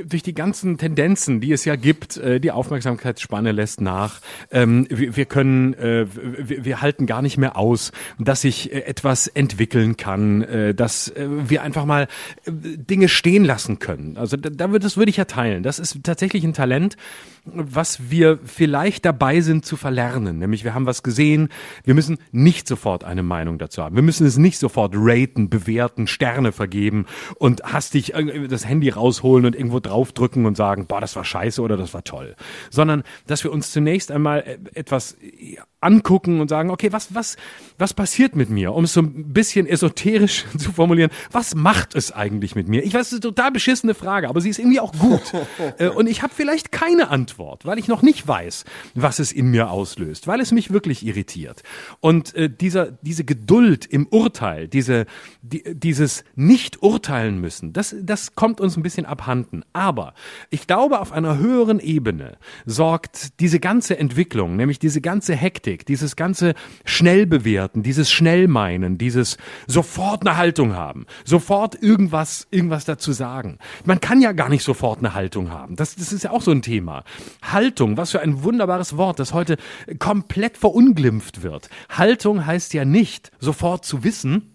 durch die ganzen Tendenzen, die es ja gibt, äh, die Aufmerksamkeitsspanne lässt nach. Ähm, wir, können, äh, wir, halten gar nicht mehr aus, dass sich etwas entwickeln kann, dass wir einfach mal Dinge stehen lassen können. Also da wird, das würde ich ja teilen. Das ist tatsächlich ein Talent, was wir vielleicht dabei sind zu verlernen. Nämlich wir haben was gesehen, wir müssen nicht sofort eine Meinung dazu haben. Wir müssen es nicht sofort raten, bewerten, Sterne vergeben und hastig das Handy rausholen und irgendwo draufdrücken und sagen, boah, das war scheiße oder das war toll. Sondern, dass wir uns zunächst einmal äh, etwas angucken und sagen, okay, was, was, was passiert mit mir? Um es so ein bisschen esoterisch <laughs> zu formulieren, was macht es eigentlich mit mir? Ich weiß, es ist eine total beschissene Frage, aber sie ist irgendwie auch gut. <laughs> Äh, und ich habe vielleicht keine Antwort, weil ich noch nicht weiß, was es in mir auslöst, weil es mich wirklich irritiert. Und äh, dieser, diese Geduld im Urteil, diese, die, dieses nicht urteilen müssen, das, das kommt uns ein bisschen abhanden. Aber ich glaube, auf einer höheren Ebene sorgt diese ganze Entwicklung, nämlich diese ganze Hektik, Hektik, dieses ganze Schnellbewerten, dieses Schnellmeinen, dieses sofort eine Haltung haben, sofort irgendwas, irgendwas dazu sagen. Man kann ja gar nicht sofort eine Haltung haben. Das, das ist ja auch so ein Thema. Haltung, was für ein wunderbares Wort, das heute komplett verunglimpft wird. Haltung heißt ja nicht sofort zu wissen,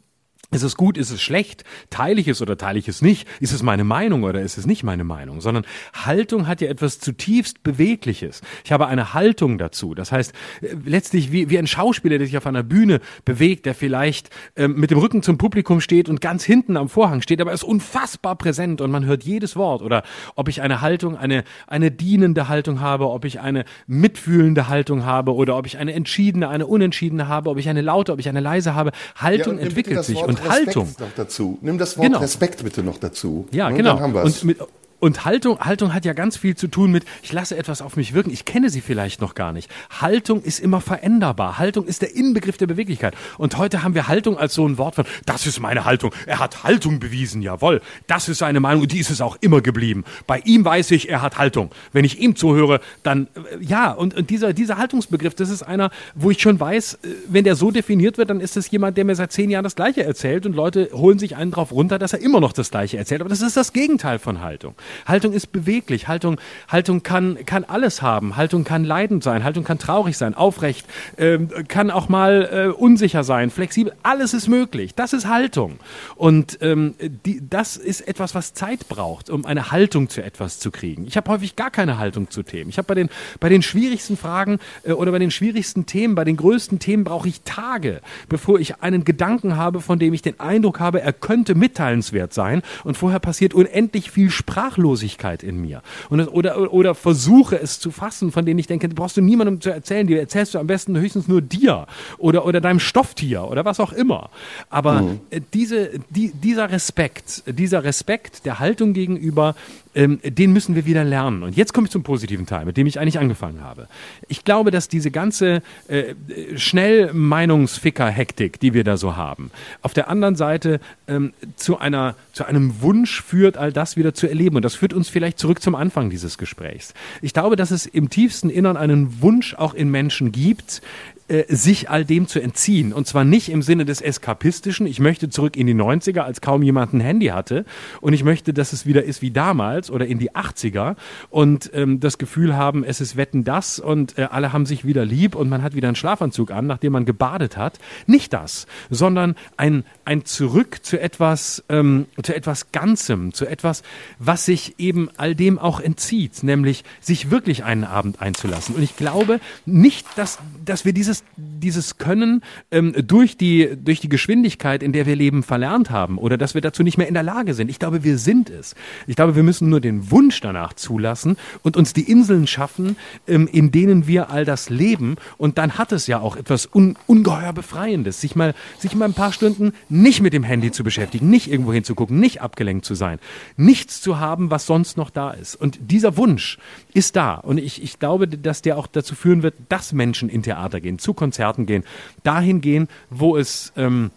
ist es gut, ist es schlecht? Teile ich es oder teile ich es nicht? Ist es meine Meinung oder ist es nicht meine Meinung? Sondern Haltung hat ja etwas zutiefst Bewegliches. Ich habe eine Haltung dazu. Das heißt, äh, letztlich wie, wie ein Schauspieler, der sich auf einer Bühne bewegt, der vielleicht ähm, mit dem Rücken zum Publikum steht und ganz hinten am Vorhang steht, aber er ist unfassbar präsent und man hört jedes Wort. Oder ob ich eine Haltung, eine, eine dienende Haltung habe, ob ich eine mitfühlende Haltung habe oder ob ich eine entschiedene, eine unentschiedene habe, ob ich eine laute, ob ich eine leise habe. Haltung ja, entwickelt sich. Und und Haltung. Noch dazu. Nimm das Wort genau. Respekt bitte noch dazu. Ja, ne? genau. Und mit, und Haltung, Haltung hat ja ganz viel zu tun mit, ich lasse etwas auf mich wirken, ich kenne sie vielleicht noch gar nicht. Haltung ist immer veränderbar. Haltung ist der Inbegriff der Beweglichkeit. Und heute haben wir Haltung als so ein Wort von, das ist meine Haltung. Er hat Haltung bewiesen, jawohl. Das ist seine Meinung und die ist es auch immer geblieben. Bei ihm weiß ich, er hat Haltung. Wenn ich ihm zuhöre, dann, äh, ja, und, und dieser, dieser Haltungsbegriff, das ist einer, wo ich schon weiß, äh, wenn der so definiert wird, dann ist es jemand, der mir seit zehn Jahren das Gleiche erzählt und Leute holen sich einen drauf runter, dass er immer noch das Gleiche erzählt. Aber das ist das Gegenteil von Haltung. Haltung ist beweglich. Haltung, Haltung kann, kann alles haben. Haltung kann leidend sein. Haltung kann traurig sein, aufrecht, äh, kann auch mal äh, unsicher sein, flexibel. Alles ist möglich. Das ist Haltung. Und ähm, die, das ist etwas, was Zeit braucht, um eine Haltung zu etwas zu kriegen. Ich habe häufig gar keine Haltung zu Themen. Ich habe bei den, bei den schwierigsten Fragen äh, oder bei den schwierigsten Themen, bei den größten Themen brauche ich Tage, bevor ich einen Gedanken habe, von dem ich den Eindruck habe, er könnte mitteilenswert sein. Und vorher passiert unendlich viel Sprachlosigkeit in mir. Und das, oder, oder versuche es zu fassen, von denen ich denke, brauchst du niemandem zu erzählen, die erzählst du am besten höchstens nur dir oder, oder deinem Stofftier oder was auch immer. Aber mhm. diese, die, dieser Respekt, dieser Respekt der Haltung gegenüber, ähm, den müssen wir wieder lernen. Und jetzt komme ich zum positiven Teil, mit dem ich eigentlich angefangen habe. Ich glaube, dass diese ganze äh, Schnellmeinungsficker-Hektik, die wir da so haben, auf der anderen Seite ähm, zu, einer, zu einem Wunsch führt, all das wieder zu erleben. Und das führt uns vielleicht zurück zum Anfang dieses Gesprächs. Ich glaube, dass es im tiefsten Innern einen Wunsch auch in Menschen gibt, äh, sich all dem zu entziehen. Und zwar nicht im Sinne des Eskapistischen, ich möchte zurück in die 90er, als kaum jemand ein Handy hatte. Und ich möchte, dass es wieder ist wie damals oder in die 80er und ähm, das Gefühl haben, es ist Wetten das und äh, alle haben sich wieder lieb und man hat wieder einen Schlafanzug an, nachdem man gebadet hat. Nicht das, sondern ein, ein Zurück zu etwas, ähm, zu etwas Ganzem, zu etwas, was sich eben all dem auch entzieht, nämlich sich wirklich einen Abend einzulassen. Und ich glaube nicht, dass, dass wir dieses, dieses Können ähm, durch, die, durch die Geschwindigkeit, in der wir leben, verlernt haben oder dass wir dazu nicht mehr in der Lage sind. Ich glaube, wir sind es. Ich glaube, wir müssen nur den Wunsch danach zulassen und uns die Inseln schaffen, ähm, in denen wir all das leben. Und dann hat es ja auch etwas un ungeheuer Befreiendes, sich mal, sich mal ein paar Stunden nicht mit dem Handy zu beschäftigen, nicht irgendwo hinzugucken, nicht abgelenkt zu sein, nichts zu haben, was sonst noch da ist. Und dieser Wunsch ist da. Und ich, ich glaube, dass der auch dazu führen wird, dass Menschen in Theater gehen, zu Konzerten gehen, dahin gehen, wo es, ähm,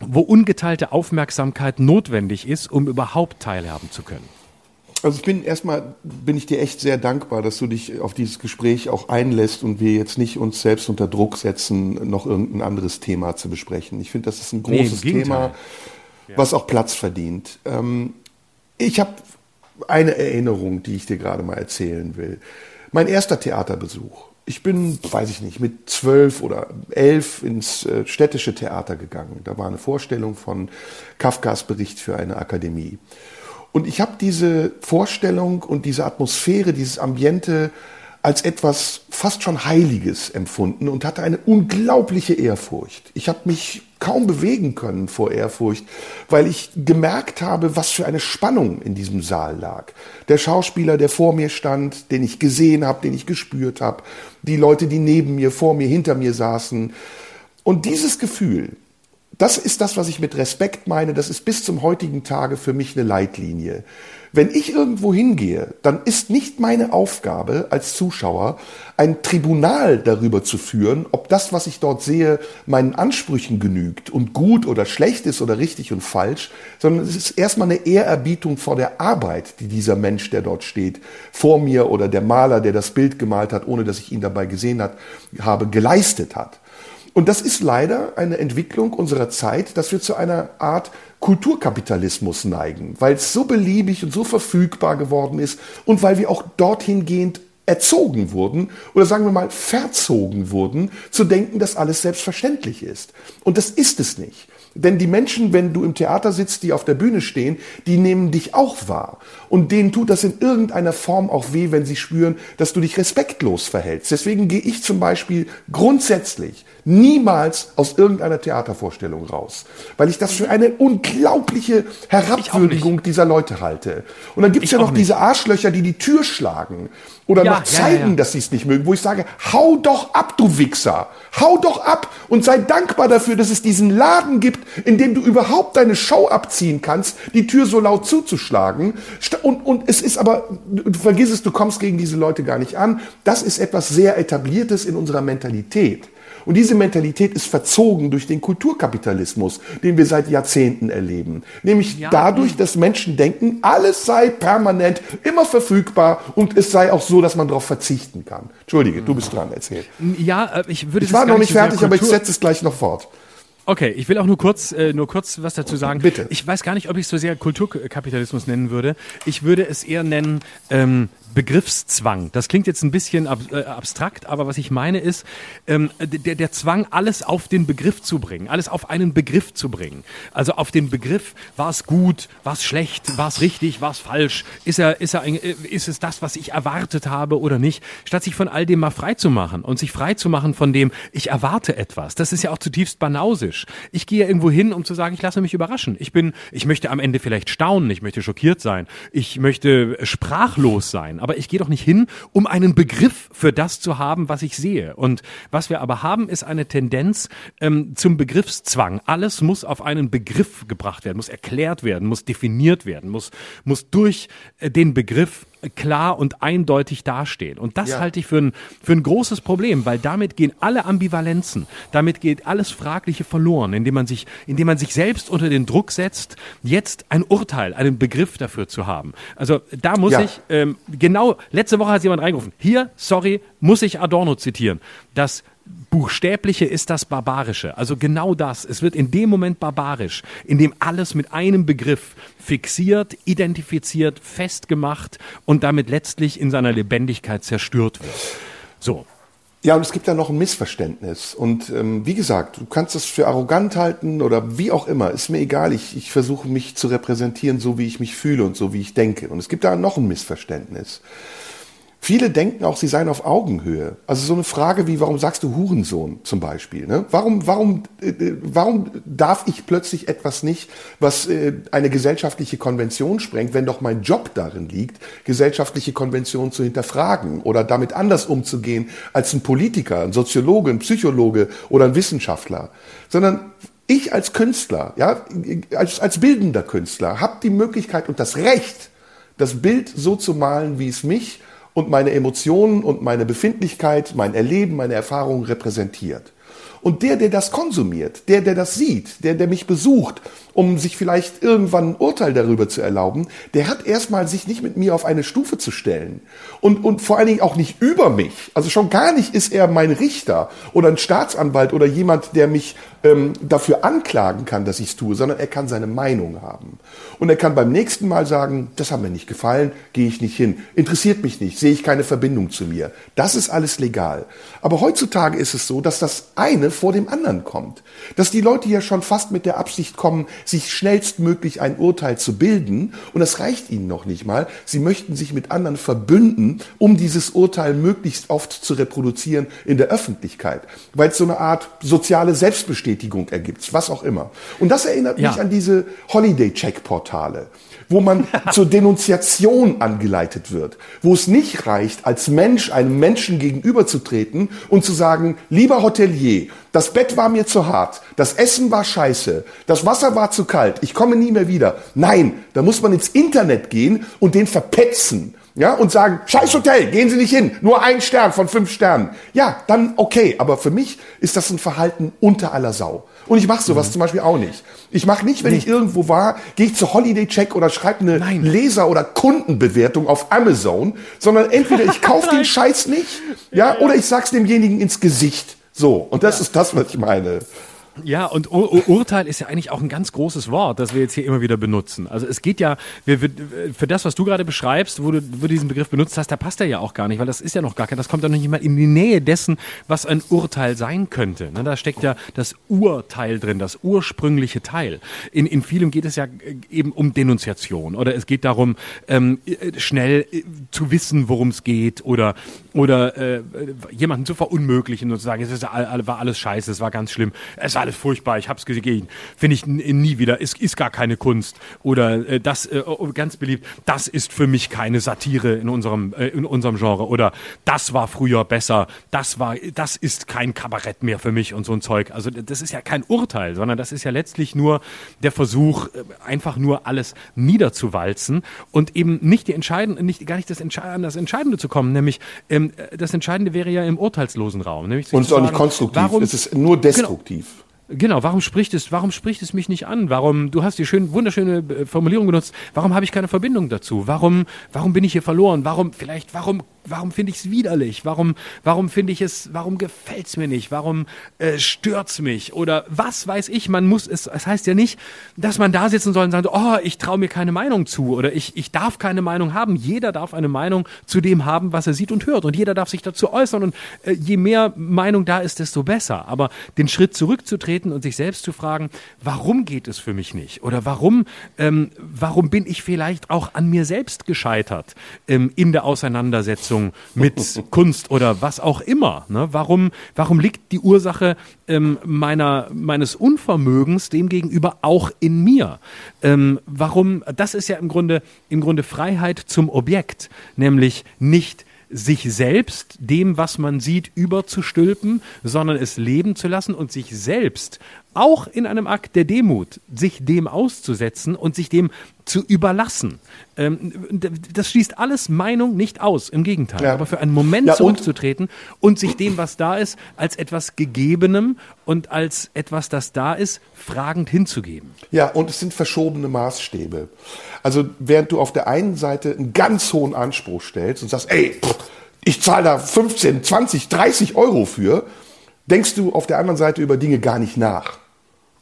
wo ungeteilte Aufmerksamkeit notwendig ist, um überhaupt teilhaben zu können. Also ich bin erstmal bin ich dir echt sehr dankbar, dass du dich auf dieses Gespräch auch einlässt und wir jetzt nicht uns selbst unter Druck setzen, noch irgendein anderes Thema zu besprechen. Ich finde, das ist ein großes nee, Thema, was auch Platz verdient. Ähm, ich habe eine Erinnerung, die ich dir gerade mal erzählen will. Mein erster Theaterbesuch. Ich bin, weiß ich nicht, mit zwölf oder elf ins äh, städtische Theater gegangen. Da war eine Vorstellung von Kafkas Bericht für eine Akademie. Und ich habe diese Vorstellung und diese Atmosphäre, dieses Ambiente als etwas fast schon Heiliges empfunden und hatte eine unglaubliche Ehrfurcht. Ich habe mich kaum bewegen können vor Ehrfurcht, weil ich gemerkt habe, was für eine Spannung in diesem Saal lag. Der Schauspieler, der vor mir stand, den ich gesehen habe, den ich gespürt habe, die Leute, die neben mir, vor mir, hinter mir saßen. Und dieses Gefühl, das ist das, was ich mit Respekt meine. Das ist bis zum heutigen Tage für mich eine Leitlinie. Wenn ich irgendwo hingehe, dann ist nicht meine Aufgabe als Zuschauer, ein Tribunal darüber zu führen, ob das, was ich dort sehe, meinen Ansprüchen genügt und gut oder schlecht ist oder richtig und falsch, sondern es ist erstmal eine Ehrerbietung vor der Arbeit, die dieser Mensch, der dort steht, vor mir oder der Maler, der das Bild gemalt hat, ohne dass ich ihn dabei gesehen habe, geleistet hat. Und das ist leider eine Entwicklung unserer Zeit, dass wir zu einer Art Kulturkapitalismus neigen, weil es so beliebig und so verfügbar geworden ist und weil wir auch dorthin gehend erzogen wurden oder sagen wir mal verzogen wurden, zu denken, dass alles selbstverständlich ist. Und das ist es nicht. Denn die Menschen, wenn du im Theater sitzt, die auf der Bühne stehen, die nehmen dich auch wahr. Und denen tut das in irgendeiner Form auch weh, wenn sie spüren, dass du dich respektlos verhältst. Deswegen gehe ich zum Beispiel grundsätzlich niemals aus irgendeiner Theatervorstellung raus, weil ich das für eine unglaubliche Herabwürdigung dieser Leute halte. Und dann gibt es ja noch diese Arschlöcher, die die Tür schlagen oder ja, noch zeigen, ja, ja, dass sie es nicht mögen, wo ich sage, hau doch ab, du Wichser, hau doch ab und sei dankbar dafür, dass es diesen Laden gibt, in dem du überhaupt deine Show abziehen kannst, die Tür so laut zuzuschlagen. Und, und es ist aber, du vergiss es, du kommst gegen diese Leute gar nicht an. Das ist etwas sehr etabliertes in unserer Mentalität. Und diese Mentalität ist verzogen durch den Kulturkapitalismus, den wir seit Jahrzehnten erleben. Nämlich ja. dadurch, dass Menschen denken, alles sei permanent immer verfügbar und es sei auch so, dass man darauf verzichten kann. Entschuldige, du bist dran, erzähl. Ja, äh, ich würde Ich war noch nicht fertig, aber ich setze es gleich noch fort. Okay, ich will auch nur kurz, äh, nur kurz was dazu sagen. Bitte. Ich weiß gar nicht, ob ich es so sehr Kulturkapitalismus nennen würde. Ich würde es eher nennen ähm, Begriffszwang. Das klingt jetzt ein bisschen ab, äh, abstrakt, aber was ich meine ist, ähm, der, der Zwang, alles auf den Begriff zu bringen, alles auf einen Begriff zu bringen. Also auf den Begriff, war es gut, war es schlecht, war es richtig, war es falsch, ist, er, ist, er ein, äh, ist es das, was ich erwartet habe oder nicht, statt sich von all dem mal frei zu machen und sich frei zu machen von dem, ich erwarte etwas. Das ist ja auch zutiefst banausisch. Ich gehe ja irgendwo hin, um zu sagen, ich lasse mich überraschen. Ich bin, ich möchte am Ende vielleicht staunen, ich möchte schockiert sein, ich möchte sprachlos sein aber ich gehe doch nicht hin, um einen Begriff für das zu haben, was ich sehe. Und was wir aber haben, ist eine Tendenz ähm, zum Begriffszwang. Alles muss auf einen Begriff gebracht werden, muss erklärt werden, muss definiert werden, muss, muss durch äh, den Begriff klar und eindeutig dastehen. Und das ja. halte ich für ein, für ein großes Problem, weil damit gehen alle Ambivalenzen, damit geht alles Fragliche verloren, indem man sich, indem man sich selbst unter den Druck setzt, jetzt ein Urteil, einen Begriff dafür zu haben. Also da muss ja. ich, ähm, genau, letzte Woche hat jemand reingerufen, hier, sorry, muss ich Adorno zitieren, dass Buchstäbliche ist das Barbarische. Also genau das. Es wird in dem Moment barbarisch, in dem alles mit einem Begriff fixiert, identifiziert, festgemacht und damit letztlich in seiner Lebendigkeit zerstört wird. So. Ja, und es gibt ja noch ein Missverständnis. Und ähm, wie gesagt, du kannst das für arrogant halten oder wie auch immer, ist mir egal. Ich, ich versuche mich zu repräsentieren, so wie ich mich fühle und so wie ich denke. Und es gibt da noch ein Missverständnis. Viele denken auch, sie seien auf Augenhöhe. Also so eine Frage wie, warum sagst du Hurensohn zum Beispiel? Ne? Warum, warum, äh, äh, warum darf ich plötzlich etwas nicht, was äh, eine gesellschaftliche Konvention sprengt, wenn doch mein Job darin liegt, gesellschaftliche Konventionen zu hinterfragen oder damit anders umzugehen als ein Politiker, ein Soziologe, ein Psychologe oder ein Wissenschaftler? Sondern ich als Künstler, ja, als, als bildender Künstler, habe die Möglichkeit und das Recht, das Bild so zu malen, wie es mich und meine Emotionen und meine Befindlichkeit, mein Erleben, meine Erfahrungen repräsentiert. Und der, der das konsumiert, der, der das sieht, der, der mich besucht, um sich vielleicht irgendwann ein Urteil darüber zu erlauben, der hat erstmal sich nicht mit mir auf eine Stufe zu stellen. Und, und vor allen Dingen auch nicht über mich. Also schon gar nicht ist er mein Richter oder ein Staatsanwalt oder jemand, der mich ähm, dafür anklagen kann, dass ich es tue, sondern er kann seine Meinung haben. Und er kann beim nächsten Mal sagen, das hat mir nicht gefallen, gehe ich nicht hin, interessiert mich nicht, sehe ich keine Verbindung zu mir. Das ist alles legal. Aber heutzutage ist es so, dass das eine vor dem anderen kommt. Dass die Leute ja schon fast mit der Absicht kommen, sich schnellstmöglich ein Urteil zu bilden. Und das reicht ihnen noch nicht mal. Sie möchten sich mit anderen verbünden, um dieses Urteil möglichst oft zu reproduzieren in der Öffentlichkeit. Weil es so eine Art soziale Selbstbestätigung ergibt, was auch immer. Und das erinnert ja. mich an diese Holiday-Check-Portale wo man <laughs> zur Denunziation angeleitet wird, wo es nicht reicht, als Mensch einem Menschen gegenüberzutreten und zu sagen, lieber Hotelier, das Bett war mir zu hart, das Essen war scheiße, das Wasser war zu kalt, ich komme nie mehr wieder. Nein, da muss man ins Internet gehen und den verpetzen. Ja, und sagen, scheiß Hotel, gehen Sie nicht hin, nur ein Stern von fünf Sternen. Ja, dann okay, aber für mich ist das ein Verhalten unter aller Sau. Und ich mache sowas mhm. zum Beispiel auch nicht. Ich mache nicht, wenn nicht. ich irgendwo war, gehe ich zu Holiday Check oder schreibe eine Nein. Leser- oder Kundenbewertung auf Amazon, sondern entweder ich kaufe den <laughs> Scheiß nicht, ja, oder ich sag's demjenigen ins Gesicht. So, und das ja. ist das, was ich meine. Ja, und Ur Urteil ist ja eigentlich auch ein ganz großes Wort, das wir jetzt hier immer wieder benutzen. Also es geht ja, wir, für das, was du gerade beschreibst, wo du, wo du diesen Begriff benutzt hast, da passt er ja auch gar nicht, weil das ist ja noch gar kein, das kommt ja noch nicht mal in die Nähe dessen, was ein Urteil sein könnte. Ne, da steckt ja das Urteil drin, das ursprüngliche Teil. In, in vielem geht es ja eben um Denunziation oder es geht darum, ähm, schnell äh, zu wissen, worum es geht oder, oder äh, jemanden zu verunmöglichen und zu sagen, es ist, war alles scheiße, es war ganz schlimm, es war alles furchtbar, ich habe es gesehen, finde ich nie wieder, ist, ist gar keine Kunst. Oder äh, das, äh, oh, ganz beliebt, das ist für mich keine Satire in unserem, äh, in unserem Genre. Oder das war früher besser, das war, das ist kein Kabarett mehr für mich und so ein Zeug. Also das ist ja kein Urteil, sondern das ist ja letztlich nur der Versuch, äh, einfach nur alles niederzuwalzen und eben nicht die entscheidende, nicht gar nicht das Entscheidende, das Entscheidende zu kommen, nämlich ähm, das Entscheidende wäre ja im urteilslosen Raum. Nämlich und es ist auch nicht konstruktiv, warum, es ist nur destruktiv. Genau, Genau, warum spricht es, warum spricht es mich nicht an? Warum, du hast die schön, wunderschöne äh, Formulierung genutzt, warum habe ich keine Verbindung dazu? Warum, warum bin ich hier verloren? Warum, vielleicht, warum warum finde ich es widerlich? Warum, warum finde ich es, warum gefällt es mir nicht? Warum äh, stört's mich? Oder was weiß ich, man muss, es, es heißt ja nicht, dass man da sitzen soll und sagen, oh, ich traue mir keine Meinung zu oder ich, ich darf keine Meinung haben. Jeder darf eine Meinung zu dem haben, was er sieht und hört und jeder darf sich dazu äußern und äh, je mehr Meinung da ist, desto besser. Aber den Schritt zurückzutreten und sich selbst zu fragen, warum geht es für mich nicht? Oder warum, ähm, warum bin ich vielleicht auch an mir selbst gescheitert ähm, in der Auseinandersetzung Auseinandersetzung mit <laughs> Kunst oder was auch immer. Ne? Warum, warum liegt die Ursache ähm, meiner, meines Unvermögens demgegenüber auch in mir? Ähm, warum, das ist ja im Grunde, im Grunde Freiheit zum Objekt, nämlich nicht sich selbst dem, was man sieht, überzustülpen, sondern es leben zu lassen und sich selbst auch in einem Akt der Demut, sich dem auszusetzen und sich dem zu überlassen. Ähm, das schließt alles Meinung nicht aus, im Gegenteil. Ja. Aber für einen Moment ja, zurückzutreten und, und sich dem, was da ist, als etwas Gegebenem und als etwas, das da ist, fragend hinzugeben. Ja, und es sind verschobene Maßstäbe. Also während du auf der einen Seite einen ganz hohen Anspruch stellst und sagst, ey, ich zahle da 15, 20, 30 Euro für, denkst du auf der anderen Seite über Dinge gar nicht nach.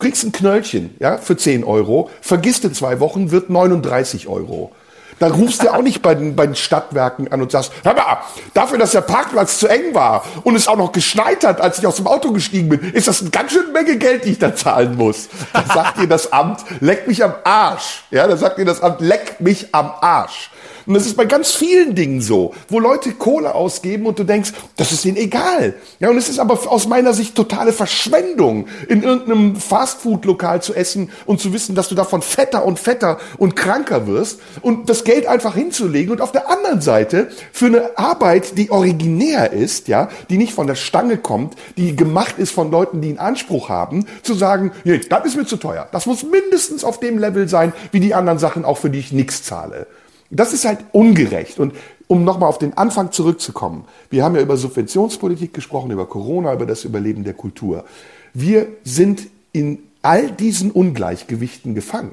Kriegst ein Knöllchen, ja, für 10 Euro, vergisst du zwei Wochen, wird 39 Euro. Dann rufst du auch nicht bei den, bei den Stadtwerken an und sagst, hör mal, dafür, dass der Parkplatz zu eng war und es auch noch geschneit hat, als ich aus dem Auto gestiegen bin, ist das eine ganz schöne Menge Geld, die ich da zahlen muss. Dann sagt dir das Amt, leck mich am Arsch. Ja, dann sagt dir das Amt, leck mich am Arsch. Und das ist bei ganz vielen Dingen so, wo Leute Kohle ausgeben und du denkst, das ist ihnen egal. Ja, und es ist aber aus meiner Sicht totale Verschwendung, in irgendeinem Fastfood-Lokal zu essen und zu wissen, dass du davon fetter und fetter und kranker wirst und das Geld einfach hinzulegen und auf der anderen Seite für eine Arbeit, die originär ist, ja, die nicht von der Stange kommt, die gemacht ist von Leuten, die einen Anspruch haben, zu sagen, nee, das ist mir zu teuer. Das muss mindestens auf dem Level sein, wie die anderen Sachen, auch für die ich nichts zahle. Das ist halt ungerecht. Und um nochmal auf den Anfang zurückzukommen, wir haben ja über Subventionspolitik gesprochen, über Corona, über das Überleben der Kultur. Wir sind in all diesen Ungleichgewichten gefangen.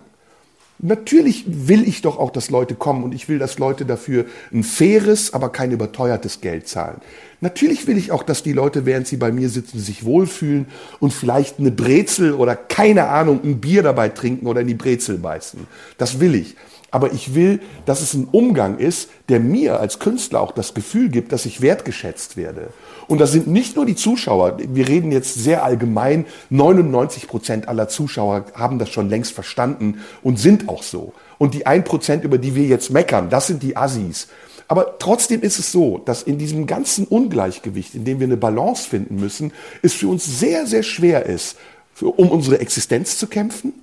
Natürlich will ich doch auch, dass Leute kommen und ich will, dass Leute dafür ein faires, aber kein überteuertes Geld zahlen. Natürlich will ich auch, dass die Leute, während sie bei mir sitzen, sich wohlfühlen und vielleicht eine Brezel oder keine Ahnung, ein Bier dabei trinken oder in die Brezel beißen. Das will ich. Aber ich will, dass es ein Umgang ist, der mir als Künstler auch das Gefühl gibt, dass ich wertgeschätzt werde. Und das sind nicht nur die Zuschauer. Wir reden jetzt sehr allgemein. 99 Prozent aller Zuschauer haben das schon längst verstanden und sind auch so. Und die 1 Prozent, über die wir jetzt meckern, das sind die Assis. Aber trotzdem ist es so, dass in diesem ganzen Ungleichgewicht, in dem wir eine Balance finden müssen, es für uns sehr, sehr schwer ist, um unsere Existenz zu kämpfen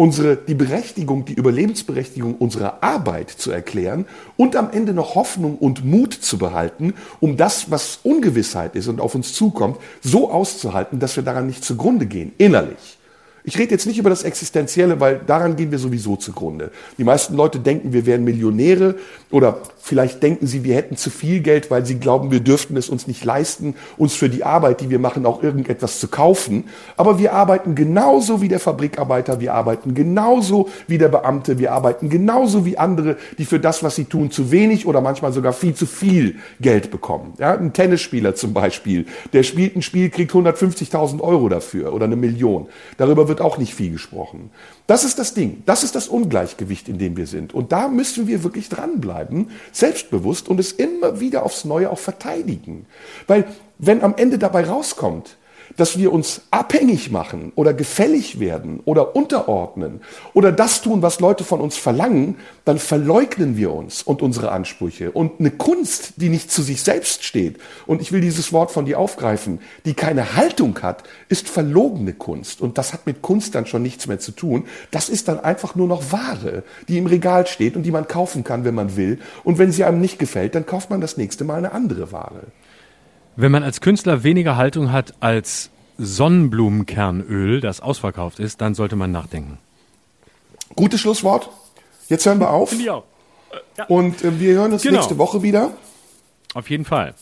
unsere, die Berechtigung, die Überlebensberechtigung unserer Arbeit zu erklären und am Ende noch Hoffnung und Mut zu behalten, um das, was Ungewissheit ist und auf uns zukommt, so auszuhalten, dass wir daran nicht zugrunde gehen, innerlich. Ich rede jetzt nicht über das Existenzielle, weil daran gehen wir sowieso zugrunde. Die meisten Leute denken, wir wären Millionäre oder vielleicht denken sie, wir hätten zu viel Geld, weil sie glauben, wir dürften es uns nicht leisten, uns für die Arbeit, die wir machen, auch irgendetwas zu kaufen. Aber wir arbeiten genauso wie der Fabrikarbeiter, wir arbeiten genauso wie der Beamte, wir arbeiten genauso wie andere, die für das, was sie tun, zu wenig oder manchmal sogar viel zu viel Geld bekommen. Ja, ein Tennisspieler zum Beispiel, der spielt ein Spiel, kriegt 150.000 Euro dafür oder eine Million. Darüber wird auch nicht viel gesprochen. Das ist das Ding. Das ist das Ungleichgewicht, in dem wir sind. Und da müssen wir wirklich dranbleiben, selbstbewusst und es immer wieder aufs Neue auch verteidigen. Weil wenn am Ende dabei rauskommt, dass wir uns abhängig machen oder gefällig werden oder unterordnen oder das tun, was Leute von uns verlangen, dann verleugnen wir uns und unsere Ansprüche. Und eine Kunst, die nicht zu sich selbst steht, und ich will dieses Wort von dir aufgreifen, die keine Haltung hat, ist verlogene Kunst. Und das hat mit Kunst dann schon nichts mehr zu tun. Das ist dann einfach nur noch Ware, die im Regal steht und die man kaufen kann, wenn man will. Und wenn sie einem nicht gefällt, dann kauft man das nächste Mal eine andere Ware. Wenn man als Künstler weniger Haltung hat als Sonnenblumenkernöl, das ausverkauft ist, dann sollte man nachdenken. Gutes Schlusswort. Jetzt hören wir auf. ich auch. Ja. Und äh, wir hören uns Genau. nächste Woche wieder. Auf jeden Fall.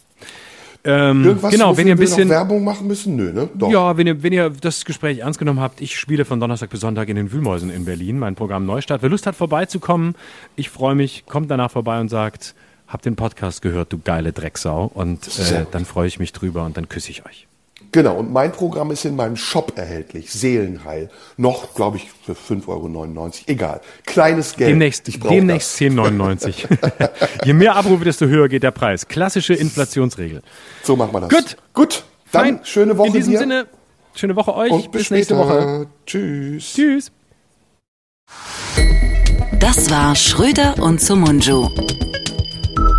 Ähm, Irgendwas, genau, wenn ihr ein bisschen Werbung machen müssen? Nö, ne? Doch. Ja, wenn ihr, wenn ihr das Gespräch ernst genommen habt, ich spiele von Donnerstag bis Sonntag in den Wühlmäusen in Berlin, mein Programm Neustadt. Wer Lust hat, vorbeizukommen, ich freue mich, kommt danach vorbei und sagt, hab den Podcast gehört, du geile Drecksau. Und äh, dann freue ich mich drüber und dann küsse ich euch. Genau, und mein Programm ist in meinem Shop erhältlich. Seelenheil. Noch, glaube ich, für 5,99 Euro. Egal. Kleines Geld. Demnächst, ich brauche demnächst das. 10,99. <laughs> Je mehr Abrufe, desto höher geht der Preis. Klassische Inflationsregel. So machen wir das. Gut. Gut. Dann Fein. schöne Woche In diesem dir. Sinne, schöne Woche euch. und bis, bis nächste. Woche. Tschüss. Tschüss. Das war Schröder und Sumunju.